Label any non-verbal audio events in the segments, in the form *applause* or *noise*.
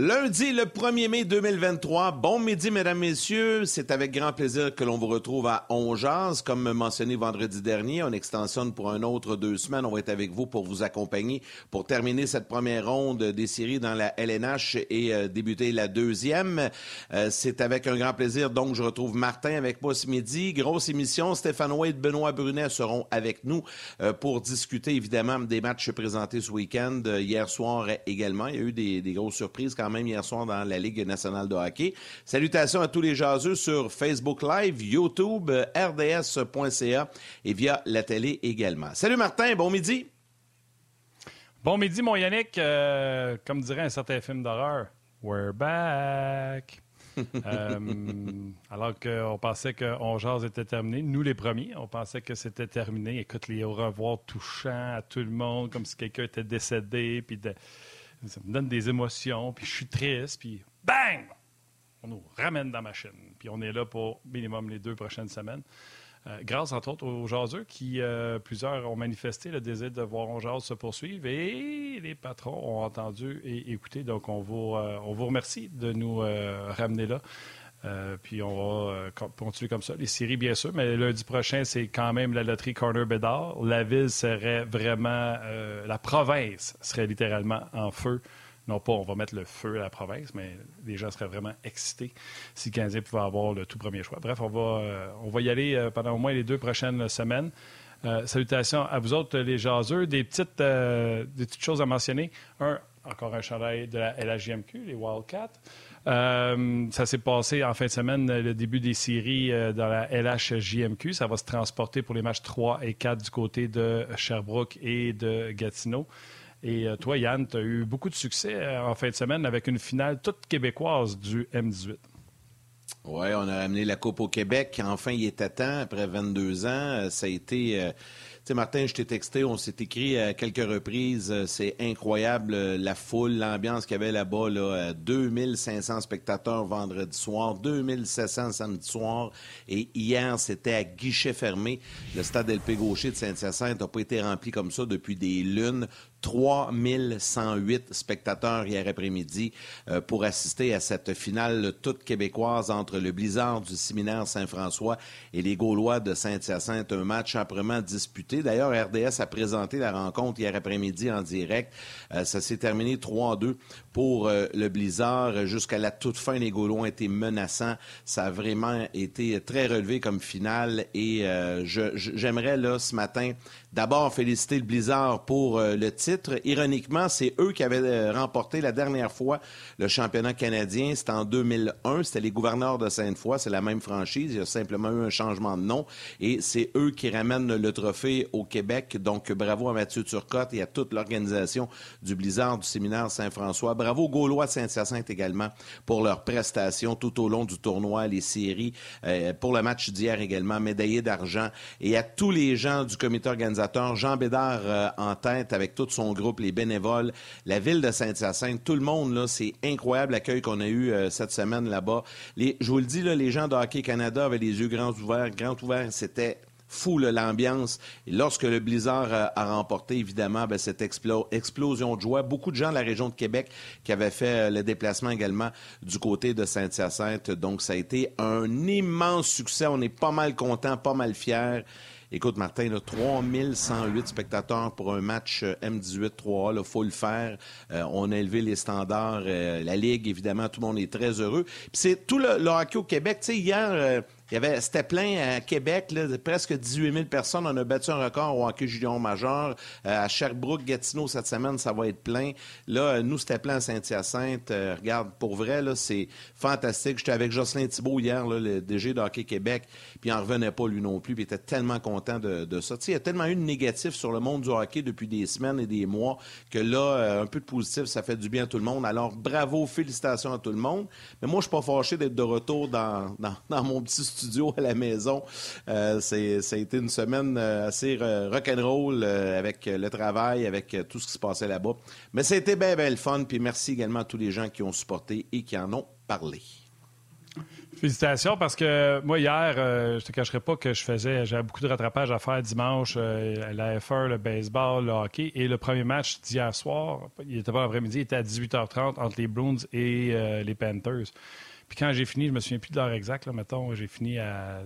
Lundi, le 1er mai 2023. Bon midi, mesdames, messieurs. C'est avec grand plaisir que l'on vous retrouve à Ongeaz. Comme mentionné vendredi dernier, on extensionne pour un autre deux semaines. On va être avec vous pour vous accompagner pour terminer cette première ronde des séries dans la LNH et euh, débuter la deuxième. Euh, c'est avec un grand plaisir. Donc, je retrouve Martin avec moi ce midi. Grosse émission. Stéphane Wade, Benoît Brunet seront avec nous euh, pour discuter évidemment des matchs présentés ce week-end. hier soir également, il y a eu des, des grosses surprises quand même hier soir dans la Ligue nationale de hockey. Salutations à tous les jaseux sur Facebook Live, YouTube, rds.ca et via la télé également. Salut Martin, bon midi. Bon midi, mon Yannick. Euh, comme dirait un certain film d'horreur, we're back. *laughs* euh, alors qu'on pensait qu'on jase était terminé, nous les premiers, on pensait que c'était terminé. Écoute, les au revoir touchants à tout le monde, comme si quelqu'un était décédé, puis de, ça me donne des émotions, puis je suis triste, puis bang! On nous ramène dans la machine. Puis on est là pour minimum les deux prochaines semaines. Euh, grâce, entre autres, aux jaseux qui, euh, plusieurs ont manifesté le désir de voir On se poursuivre et les patrons ont entendu et écouté. Donc, on vous, euh, on vous remercie de nous ramener là. Euh, puis on va euh, continuer comme ça. Les séries, bien sûr, mais lundi prochain, c'est quand même la loterie Corner Bédard. La ville serait vraiment. Euh, la province serait littéralement en feu. Non pas on va mettre le feu à la province, mais les gens seraient vraiment excités si le Canadien pouvait avoir le tout premier choix. Bref, on va, on va y aller pendant au moins les deux prochaines semaines. salutations à vous autres, les jaseux. Des petites, des petites choses à mentionner. Un, encore un chandail de la LHJMQ, les Wildcats. Euh, ça s'est passé en fin de semaine, le début des séries euh, dans la LHJMQ. Ça va se transporter pour les matchs 3 et 4 du côté de Sherbrooke et de Gatineau. Et euh, toi, Yann, tu as eu beaucoup de succès en fin de semaine avec une finale toute québécoise du M18. Oui, on a amené la Coupe au Québec. Enfin, il était temps, après 22 ans. Ça a été sais, Martin, je t'ai texté, on s'est écrit à quelques reprises. Euh, c'est incroyable euh, la foule, l'ambiance qu'il y avait là-bas. Là, 2500 euh, spectateurs vendredi soir, 2700 samedi soir. Et hier, c'était à guichet fermé. Le stade LP Gaucher de Saint-Hyacinthe n'a pas été rempli comme ça depuis des lunes. 3108 spectateurs hier après-midi euh, pour assister à cette finale toute québécoise entre le Blizzard du séminaire Saint-François et les Gaulois de Saint-Hyacinthe. Un match âprement disputé. D'ailleurs, RDS a présenté la rencontre hier après-midi en direct. Euh, ça s'est terminé 3-2 pour euh, le Blizzard. Jusqu'à la toute fin, les Gaulois ont été menaçants. Ça a vraiment été très relevé comme finale et j'aimerais là ce matin D'abord, féliciter le Blizzard pour euh, le titre. Ironiquement, c'est eux qui avaient euh, remporté la dernière fois le championnat canadien. C'était en 2001. C'était les gouverneurs de Sainte-Foy. C'est la même franchise. Il y a simplement eu un changement de nom. Et c'est eux qui ramènent le trophée au Québec. Donc, bravo à Mathieu Turcotte et à toute l'organisation du Blizzard du séminaire Saint-François. Aux Gaulois de Saint-Hyacinthe également pour leurs prestations tout au long du tournoi, les séries, euh, pour le match d'hier également, médaillé d'argent. Et à tous les gens du comité organisateur Jean Bédard euh, en tête avec tout son groupe, les bénévoles, la ville de Saint-Hyacinthe, tout le monde, là, c'est incroyable l'accueil qu'on a eu euh, cette semaine là-bas. je vous le dis, les gens de Hockey Canada avaient les yeux grands ouverts, grands ouverts, c'était fou l'ambiance. Lorsque le Blizzard a, remporté, évidemment, ben, cette explosion de joie. Beaucoup de gens de la région de Québec qui avaient fait euh, le déplacement également du côté de Saint-Hyacinthe. Donc, ça a été un immense succès. On est pas mal content, pas mal fiers. Écoute, Martin, là, 3108 spectateurs pour un match euh, M18 3A, il faut le faire. Euh, on a élevé les standards. Euh, la Ligue, évidemment, tout le monde est très heureux. C'est tout le, le, hockey au Québec. Tu sais, hier, il y avait, c'était plein à Québec, là, presque 18 000 personnes. On a battu un record au hockey junior majeur. Euh, à Sherbrooke, Gatineau, cette semaine, ça va être plein. Là, nous, c'était plein à Saint-Hyacinthe. Euh, regarde, pour vrai, là, c'est fantastique. J'étais avec Jocelyn Thibault hier, là, le DG de Hockey Québec, puis il n'en revenait pas, lui non plus, puis il était tellement content de, de ça. il y a tellement eu de négatif sur le monde du hockey depuis des semaines et des mois que là, euh, un peu de positif, ça fait du bien à tout le monde. Alors, bravo, félicitations à tout le monde. Mais moi, je suis pas fâché d'être de retour dans, dans, dans mon petit studio à la maison. Euh, c'est, ça une semaine euh, assez rock'n'roll euh, avec le travail, avec tout ce qui se passait là-bas. Mais été bien, bien le fun. Puis merci également à tous les gens qui ont supporté et qui en ont parlé. Félicitations parce que moi, hier, euh, je te cacherai pas que je faisais, j'avais beaucoup de rattrapage à faire dimanche, euh, la F1, le baseball, le hockey. Et le premier match d'hier soir, il était pas l'après-midi, il était à 18h30 entre les Bruins et les Panthers. Puis quand j'ai fini, je me souviens plus de l'heure exacte, là, mettons, j'ai fini à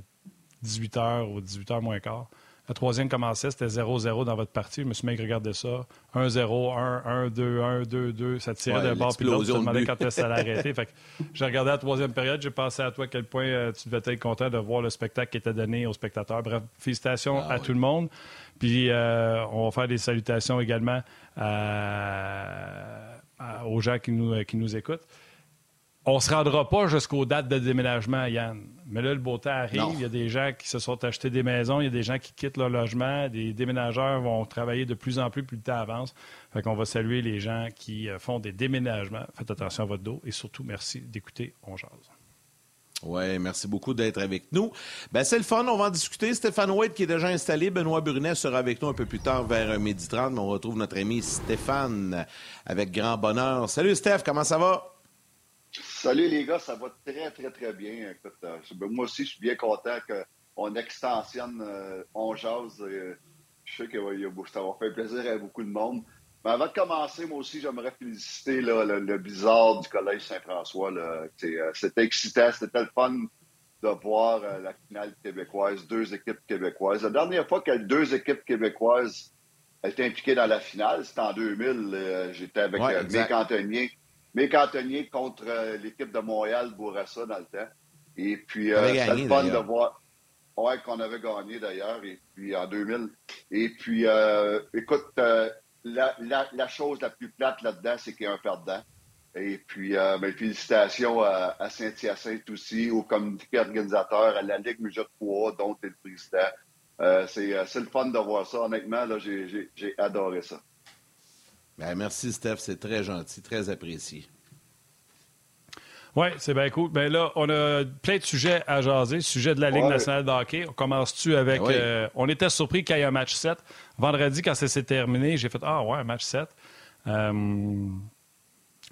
18h ou 18h moins quart. La troisième commençait, c'était 0-0 dans votre partie. Je me suis mis à regarder ça. 1-0, 1, 1, 2, 1, 2, 2. Ça tirait Ouais, d'un bord puis l'autre. Je me demandais quand ça allait *laughs* arrêter. Fait que j'ai regardé la troisième période. J'ai pensé à toi à quel point euh, tu devais être content de voir le spectacle qui était donné aux spectateurs. Bref, félicitations Ah à tout le monde. Puis euh, on va faire des salutations également à- à- aux gens qui nous, qui nous écoutent. On ne se rendra pas jusqu'aux dates de déménagement, Yann. Mais là, le beau temps arrive. Il y a des gens qui se sont achetés des maisons. Il y a des gens qui quittent leur logement. Des déménageurs vont travailler de plus en plus plus le temps avance. Fait qu'on va saluer les gens qui euh, font des déménagements. Faites attention à votre dos. Et surtout, merci d'écouter On Jase. Oui, merci beaucoup d'être avec nous. Ben, c'est le fun, on va en discuter. Stéphane White qui est déjà installé. Benoît Brunet sera avec nous un peu plus tard vers midi 30, mais on retrouve notre ami Stéphane avec grand bonheur. Salut Steph, comment ça va? Salut les gars, ça va très très très bien. Écoute, euh, moi aussi, je suis bien content qu'on extensionne euh, On Jase. euh, je sais que ouais, ça va faire plaisir à beaucoup de monde. Mais avant de commencer, moi aussi, j'aimerais féliciter là, le, le Blizzard du Collège Saint-François. C'est, euh, C'était excitant, c'était le fun de voir euh, la finale québécoise, deux équipes québécoises. La dernière fois que deux équipes québécoises étaient impliquées dans la finale, c'était en 2000. euh, J'étais avec Ouais. Mick Antonier. Mick Antonier contre euh, l'équipe de Montréal, Bourassa, dans le temps. Et puis, euh, c'était fun de voir. Ouais, qu'on avait gagné d'ailleurs, et puis en 2000. Et puis, euh, écoute, euh, la, la, la chose la plus plate là-dedans, c'est qu'il y a un perdant. Et puis, euh, ben, félicitations à, à Saint-Hyacinthe aussi, au comité organisateur, à la Ligue Musette 3, dont tu es le président. Euh, c'est, euh, c'est le fun de voir ça. Honnêtement, là, j'ai, j'ai, j'ai adoré ça. Ben, merci Steph, c'est très gentil, très apprécié. Oui, c'est bien cool. Ben là, on a plein de sujets à jaser. Sujet de la Ligue Ouais. nationale de hockey. On commence-tu avec. Ben euh, on était surpris qu'il y ait un match 7. Vendredi, quand ça s'est terminé, j'ai fait Ah ouais, un match 7. Euh,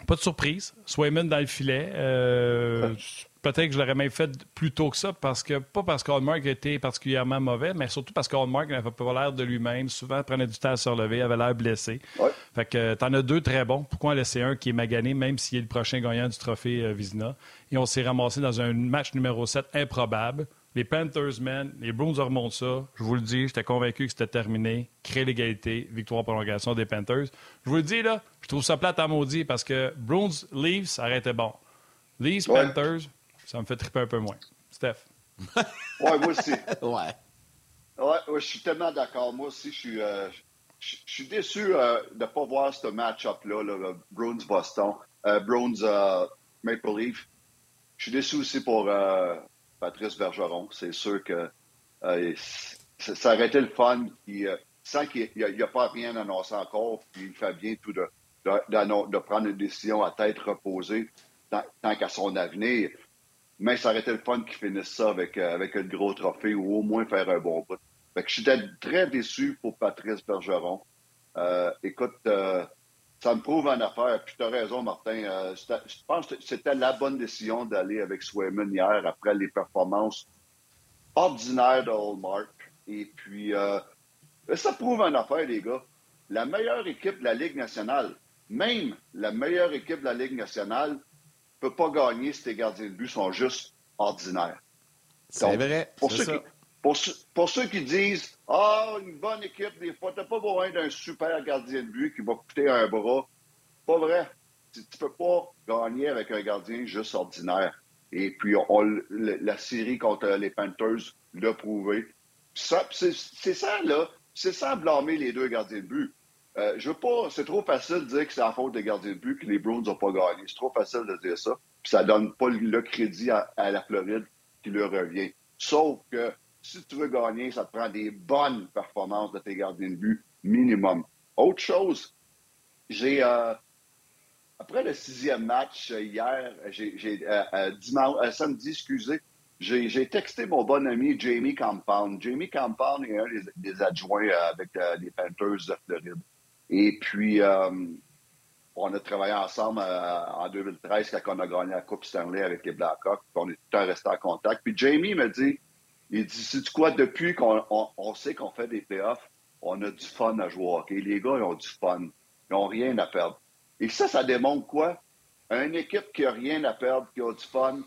pas de surprise. Swayman dans le filet. Euh, *laughs* Peut-être que je l'aurais même fait plus tôt que ça, parce que pas parce qu'Hallmark était particulièrement mauvais, mais surtout parce qu'Hallmark n'avait pas l'air de lui-même. Souvent, prenait du temps à se relever, avait l'air blessé. Ouais. Fait que t'en as deux très bons. Pourquoi en laisser un qui est magané, même s'il est le prochain gagnant du trophée euh, Vizina? Et on s'est ramassé dans un match numéro 7 improbable. Les Panthers, man, les Bruins remontent ça. Je vous le dis, j'étais convaincu que c'était terminé. Créer l'égalité, victoire prolongation des Panthers. Je vous le dis, là, je trouve ça plate à maudit parce que Bruins, Leafs, ça aurait été bon. Leafs, Ouais. Panthers, ça me fait triper un peu moins. Steph. *laughs* Ouais, moi aussi. Ouais. Ouais, ouais, je suis tellement d'accord. Moi aussi, je suis, euh, je, je suis déçu euh, de ne pas voir ce match-up-là, là, le Bruins-Boston, euh, Bruins-Maple Leaf. Je suis déçu aussi pour euh, Patrice Bergeron. C'est sûr que euh, ça aurait été le fun. Qui, euh, sans qu'il n'y a, pas rien annoncé encore, puis il fait bien tout de, de, d'annon- de prendre une décision à tête reposée tant, tant qu'à son avenir. Mais ça aurait été le fun qu'il finisse ça avec, euh, avec un gros trophée ou au moins faire un bon bout. Fait que j'étais très déçu pour Patrice Bergeron. Euh, écoute, euh, ça me prouve en affaire. Puis tu as raison, Martin. Je pense que c'était la bonne décision d'aller avec Swayman hier après les performances ordinaires de Hallmark. Et puis, ça prouve en affaire, les gars. La meilleure équipe de la Ligue nationale, même la meilleure équipe de la Ligue nationale, peut pas gagner si tes gardiens de but sont juste ordinaires. C'est vrai. Pour ceux, ça. qui, pour, ceux, pour ceux qui disent Ah, une bonne équipe, des fois, t'as pas besoin d'un super gardien de but qui va coûter un bras. Pas vrai. Tu, tu peux pas gagner avec un gardien juste ordinaire. Et puis, on- la série contre les Panthers l'a prouvé. C'est ça, là. C'est ça blâmer les deux gardiens de but. Euh, je veux pas. C'est trop facile de dire que c'est la faute des gardiens de but que les Browns n'ont pas gagné. C'est trop facile de dire ça. Puis ça donne pas le crédit à, la Floride qui leur revient. Sauf que si tu veux gagner, ça te prend des bonnes performances de tes gardiens de but minimum. Autre chose, j'ai euh, après le sixième match euh, hier, j'ai samedi, excusez, j'ai texté mon bon ami Jamie Compound. Jamie Compound est un des, adjoints avec les Panthers de Floride. Et puis, euh, on a travaillé ensemble euh, en 2013 quand on a gagné la Coupe Stanley avec les Blackhawks. On est tout le temps resté en contact. Puis Jamie me dit, il dit, c'est quoi, depuis qu'on on, sait qu'on fait des playoffs, on a du fun à jouer Les gars, ils ont du fun. Ils n'ont rien à perdre. Et ça, ça démontre quoi? Une équipe qui n'a rien à perdre, qui a du fun,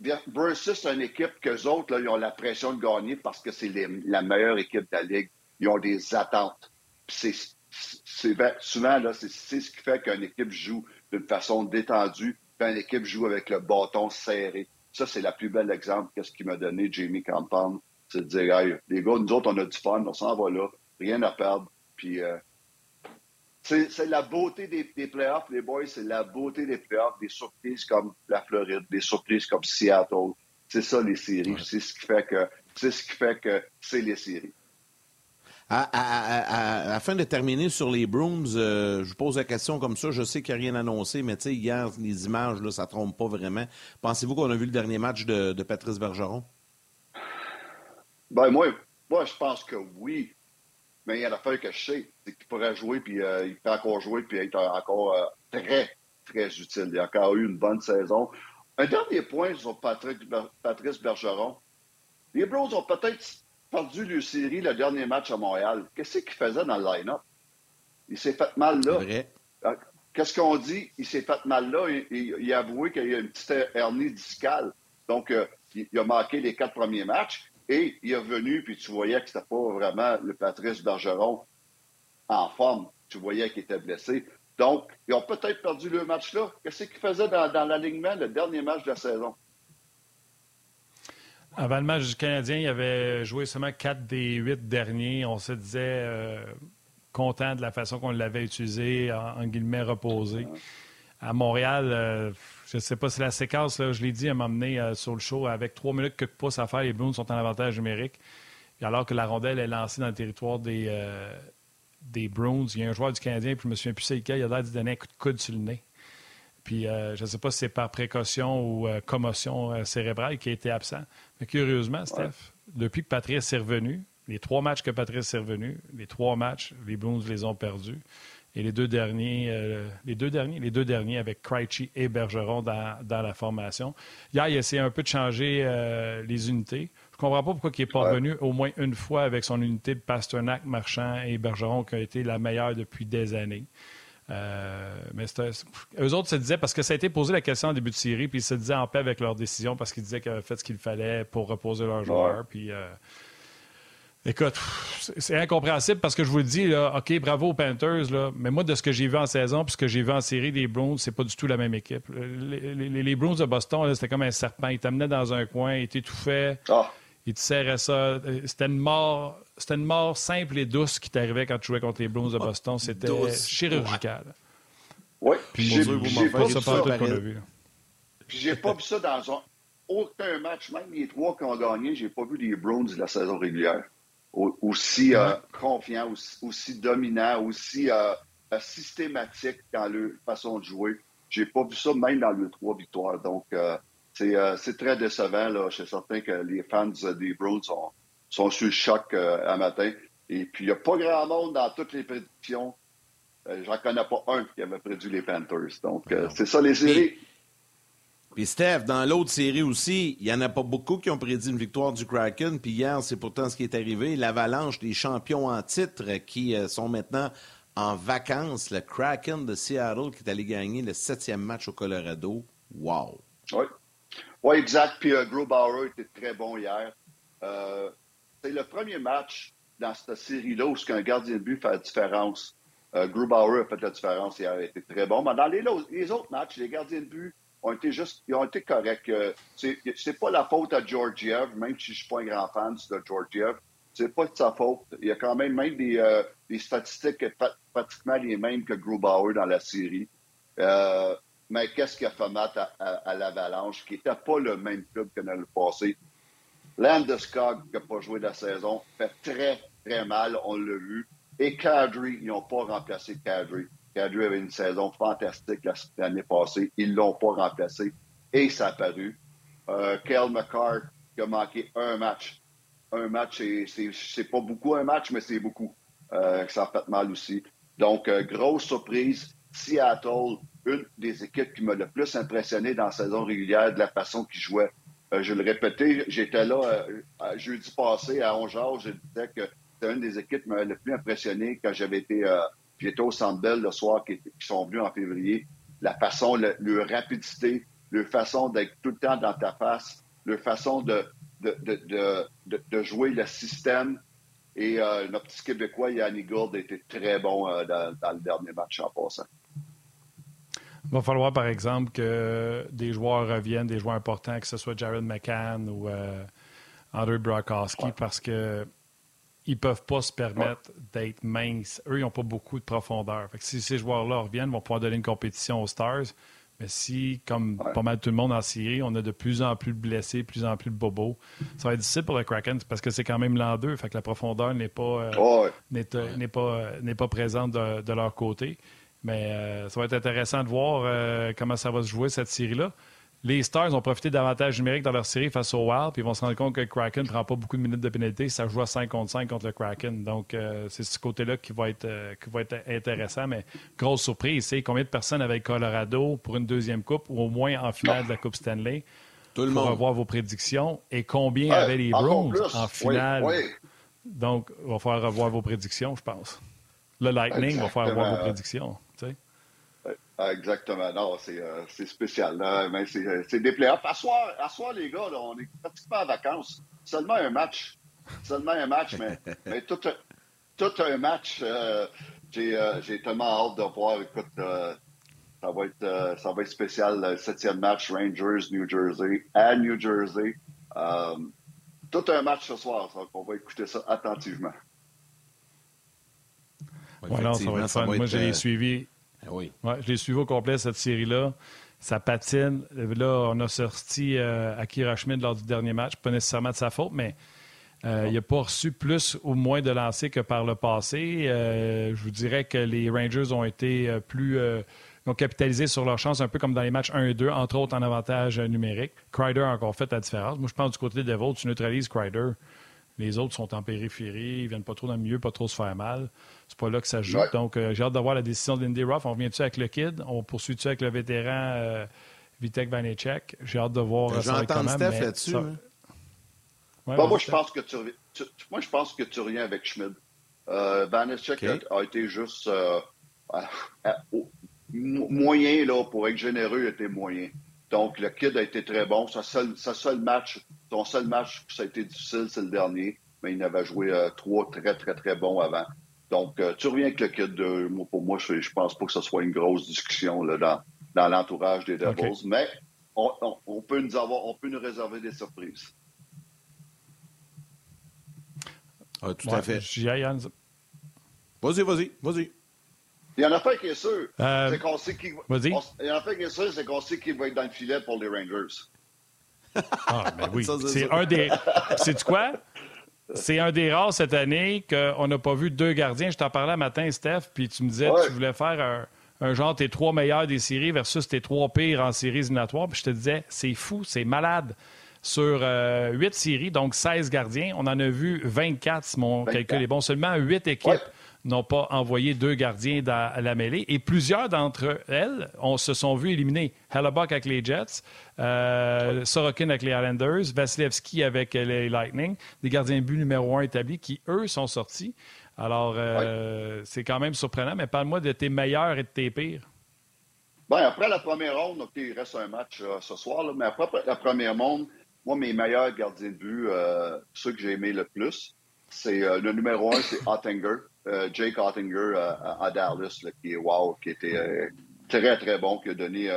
versus une équipe que autres, ils ont la pression de gagner parce que c'est la meilleure équipe de la Ligue. Ils ont des attentes. C'est souvent, là, c'est ce qui fait qu'une équipe joue d'une façon détendue, puis une équipe joue avec le bâton serré. Ça, c'est la plus belle exemple qu'est-ce qu'il m'a donné Jamie Campan. C'est de dire, hey, les gars, nous autres, on a du fun, on s'en va là, rien à perdre. Puis, euh, c'est la beauté des, playoffs, les boys, c'est la beauté des playoffs, des surprises comme la Floride, des surprises comme Seattle. C'est ça, les séries. C'est ce qui fait que c'est ce qui fait que c'est les séries. Afin de terminer sur les Bruins, euh, je vous pose la question comme ça. Je sais qu'il n'y a rien annoncé, mais hier, les images, là, ça ne trompe pas vraiment. Pensez-vous qu'on a vu le dernier match de, Patrice Bergeron? Ben, moi, moi, je pense que oui. Mais il y a l'affaire que je sais, c'est qu'il pourrait jouer, puis euh, il peut encore jouer, puis être encore euh, très, très utile. Il a encore eu une bonne saison. Un dernier point sur Patrick, Patrice Bergeron. Les Bros ont peut-être perdu le série le dernier match à Montréal. Qu'est-ce qu'il faisait dans le line-up? Il s'est fait mal là. Ah, qu'est-ce qu'on dit? Il s'est fait mal là. Il, a avoué qu'il y a une petite hernie discale. Donc, euh, il, a manqué les quatre premiers matchs. Et il est revenu, puis tu voyais que c'était pas vraiment le Patrice Bergeron en forme. Tu voyais qu'il était blessé. Donc, ils ont peut-être perdu le match-là. Qu'est-ce qu'ils faisaient dans, l'alignement, le dernier match de la saison? Avant le match du Canadien, il avait joué seulement quatre des huit derniers. On se disait euh, content de la façon qu'on l'avait utilisé, en, guillemets reposé. À Montréal, euh, je ne sais pas si la séquence, je l'ai dit, m'a amené euh, sur le show avec trois minutes que pouces à faire. Les Bruins sont en avantage numérique. alors que la rondelle est lancée dans le territoire des, euh, des Bruins, il y a un joueur du Canadien, puis je me souviens plus c'est lequel, il a l'air donner un coup de coude sur le nez. Puis je ne sais pas si c'est par précaution ou commotion cérébrale qui a été absent. Mais curieusement, Steph, depuis que Patrice est revenu, les trois matchs que Patrice est revenu, les trois matchs, les Bruins les ont perdus. Et les deux derniers, euh, les deux derniers, les deux derniers avec Krejci et Bergeron dans, la formation. Hier, il a essayé un peu de changer euh, les unités. Je ne comprends pas pourquoi il n'est pas revenu au moins une fois avec son unité de Pasternak, Marchand et Bergeron qui a été la meilleure depuis des années. Euh, mais eux autres se disaient, parce que ça a été posé la question en début de série, puis ils se disaient en paix avec leur décision parce qu'ils disaient qu'ils avaient fait ce qu'il fallait pour reposer leurs joueurs. Puis Écoute, c'est incompréhensible parce que je vous le dis, là, OK, bravo aux Panthers, là, mais moi, de ce que j'ai vu en saison puis ce que j'ai vu en série des Browns, c'est pas du tout la même équipe. Les, les, les Browns de Boston, c'était comme un serpent. Ils t'amenaient dans un coin, ils t'étouffaient, ah. Ils te serraient ça. C'était une mort c'était une mort simple et douce qui t'arrivait quand tu jouais contre les Browns de Boston. C'était chirurgical. Oui, puis j'ai pas, vu ça. Puis j'ai pas vu ça dans aucun match, même les trois qui ont gagné, j'ai pas vu les Browns de la saison régulière aussi euh, confiant, aussi, dominant, aussi euh, euh, systématique dans leur façon de jouer. J'ai pas vu ça même dans les trois victoires. Donc, c'est très décevant. Là. Je suis certain que les fans des Browns sont, sont sur le choc à matin. Et puis, il n'y a pas grand monde dans toutes les prédictions. J'en connais pas un qui avait prédit les Panthers. Donc, c'est ça les séries. Puis Steph, dans l'autre série aussi, il n'y en a pas beaucoup qui ont prédit une victoire du Kraken. Puis hier, c'est pourtant ce qui est arrivé. L'avalanche des champions en titre qui euh, sont maintenant en vacances. Le Kraken de Seattle qui est allé gagner le septième match au Colorado. Wow! Oui, oui exact. Puis uh, Grubauer était très bon hier. Euh, c'est le premier match dans cette série-là où un gardien de but fait la différence. Euh, Grubauer a fait la différence hier. Il était très bon. Mais dans les, autres matchs, les gardiens de but ont été juste, ils ont été corrects. Euh, c'est pas la faute à Georgiev, même si je suis pas un grand fan de Georgiev. C'est pas sa faute. Il y a quand même même des, euh, des statistiques pratiquement les mêmes que Grubauer dans la série. Mais qu'est-ce qui a fait mal à, l'Avalanche, qui n'était pas le même club que dans le passé. Landeskog, qui n'a pas joué de la saison, fait très, très mal, on l'a vu. Et Kadri, ils n'ont pas remplacé Kadri. Kadri avait une saison fantastique l'année passée. Ils ne l'ont pas remplacé et ça a paru. Euh, Kel McCart qui a manqué un match. Un match, c'est pas beaucoup un match, mais c'est beaucoup. Euh, ça a fait mal aussi. Donc, euh, grosse surprise. Seattle, une des équipes qui m'a le plus impressionné dans la saison régulière de la façon qu'ils jouaient. Euh, je le répétais, j'étais là euh, jeudi passé à 11 je disais que c'était une des équipes qui m'a le plus impressionné quand j'avais été, euh, au Centre Bell le soir, qui, sont venus en février. La façon, leur rapidité, leur façon d'être tout le temps dans ta face, leur façon de, jouer le système. Et notre petit Québécois, Yannick Gould, était très bon dans, dans, le dernier match en passant. Il va falloir, par exemple, que des joueurs reviennent, des joueurs importants, que ce soit Jared McCann ou euh, André Brokowski, parce que ils peuvent pas se permettre d'être minces. Eux, ils n'ont pas beaucoup de profondeur. si ces joueurs-là reviennent, ils vont pouvoir donner une compétition aux Stars. Mais si, comme pas mal tout le monde en Syrie, on a de plus en plus de blessés, de plus en plus de bobos, ça va être difficile pour le Kraken parce que c'est quand même l'an 2, fait que la profondeur n'est pas, euh, n'est, pas, euh, n'est pas présente de, leur côté. Mais euh, ça va être intéressant de voir euh, comment ça va se jouer, cette série-là. Les Stars ont profité davantage numérique dans leur série face au Wild, puis ils vont se rendre compte que le Kraken ne prend pas beaucoup de minutes de pénalité. Ça joue à 5 contre 5 contre le Kraken. Donc, euh, c'est ce côté-là qui, va être, qui va être intéressant. Mais grosse surprise, c'est combien de personnes avec Colorado pour une deuxième coupe ou au moins en finale de la Coupe Stanley? Tout le monde. revoir vos prédictions. Et combien avaient les Bruins en finale? Donc, il va falloir revoir vos prédictions, je pense. Le Lightning va falloir revoir vos prédictions. Ah, exactement. Non, c'est euh, spécial. Mais c'est des playoffs. À soir, à soir, les gars, là, on est pratiquement en vacances. Seulement un match. Seulement un match, mais, *laughs* mais tout, tout, un match. Euh, euh, J'ai tellement hâte de voir. Écoute, euh, ça, va être, ça va être spécial. Le septième match, Rangers, New Jersey, à New Jersey. tout un match ce soir. Donc, on va écouter ça attentivement. Voilà, ça va être fun. Moi, j'ai suivi ah oui. je l'ai suivi au complet, cette série-là. Ça patine. Là, on a sorti euh, Akira Schmid lors du dernier match. Pas nécessairement de sa faute, mais euh, il n'a pas reçu plus ou moins de lancers que par le passé. Euh, je vous dirais que les Rangers ont été plus. ont capitalisé sur leur chance, un peu comme dans les matchs 1 et 2, entre autres en avantage numérique. Crider a encore fait la différence. Moi, je pense du côté des Devils, tu neutralises Crider. Les autres sont en périphérie, ils viennent pas trop dans le milieu, pas trop se faire mal. C'est pas là que ça joue. Donc, euh, j'ai hâte de voir la décision d'Indy Ruff. On revient-tu avec le kid? On poursuit-tu avec le vétéran euh, Vitek Vanecek? J'ai hâte de voir euh, ça J'entends Steph là-dessus. Hein. moi, je pense que tu, moi, je pense que tu reviens avec Schmid. Vanecek a, été juste moyen, là, pour être généreux, il était moyen. Donc, le kid a été très bon. Sa seul, sa seul match, son seul match, ça a été difficile, c'est le dernier. Mais il avait joué trois très, très, très bons avant. Donc, euh, tu reviens avec le kit de. Moi, pour moi, je, ne pense pas que ce soit une grosse discussion là, dans, dans l'entourage des Devils, mais on, peut nous avoir, on peut nous réserver des surprises. Ah, tout à fait. Vas-y, vas-y, vas-y. Il y en a pas qui est sûr. Euh, c'est qu'on sait qui. Il y en a pas qui est sûr, c'est qu'on sait qui va être dans le filet pour les Rangers. Ah, ben oui. C'est un des. C'est quoi? C'est un des rares cette année qu'on n'a pas vu deux gardiens. Je t'en parlais matin, Steph, puis tu me disais que tu voulais faire un, genre tes trois meilleurs des séries versus tes trois pires en séries éliminatoires. Puis je te disais, c'est fou, c'est malade. Sur euh, huit séries, donc 16 gardiens, on en a vu 24, si mon calcul est bon. Seulement huit équipes n'ont pas envoyé deux gardiens dans la mêlée. Et plusieurs d'entre elles on, se sont vus éliminer. Hellebuck avec les Jets, euh, Sorokin avec les Islanders, Vasilevski avec les Lightning, des gardiens de but numéro un établis qui, eux, sont sortis. Alors, euh, c'est quand même surprenant, mais parle-moi de tes meilleurs et de tes pires. Bien, après la première ronde, OK, il reste un match euh, ce soir, mais après la première ronde, moi, mes meilleurs gardiens de but, ceux que j'ai aimés le plus, c'est le numéro un, c'est *laughs* Ottinger. Euh, Jake Ottinger euh, à, Dallas, qui est wow, qui était euh, très, très bon, qui a donné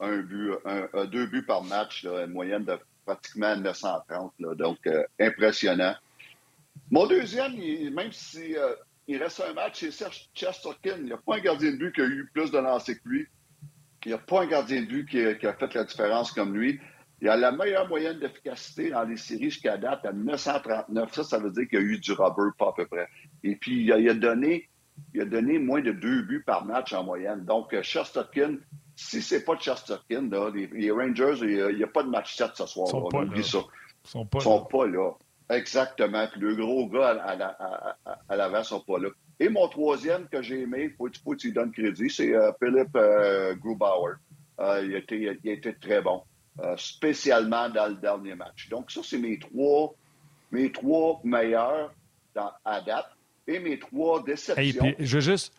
deux buts par match, une moyenne de pratiquement 930. donc, impressionnant. Mon deuxième, même si il reste un match, c'est Serge Chesterkin. Il n'y a pas un gardien de but qui a eu plus de lancers que lui. Il n'y a pas un gardien de but qui a, fait la différence comme lui. Il a la meilleure moyenne d'efficacité dans les séries jusqu'à date à 939. Ça, ça veut dire qu'il y a eu du rubber, pas à peu près. Et puis, il a, donné, il a donné moins de deux buts par match en moyenne. Donc, Chesterkin, euh, si c'est pas Chesterkin, là, les, Rangers, il n'y a, pas de match 7 ce soir. Ils sont pas ça. Ils sont pas, sont pas là. Exactement. Puis le gros gars à, l'avant ne sont pas là. Et mon troisième que j'ai aimé, il faut, faut que tu lui donnes crédit, c'est euh, Philippe euh, Grubauer. Euh, il, a été, il, a été, très bon, spécialement dans le dernier match. Donc, ça, c'est mes trois, mes trois meilleurs dans, à date et mes trois déceptions. je, veux juste,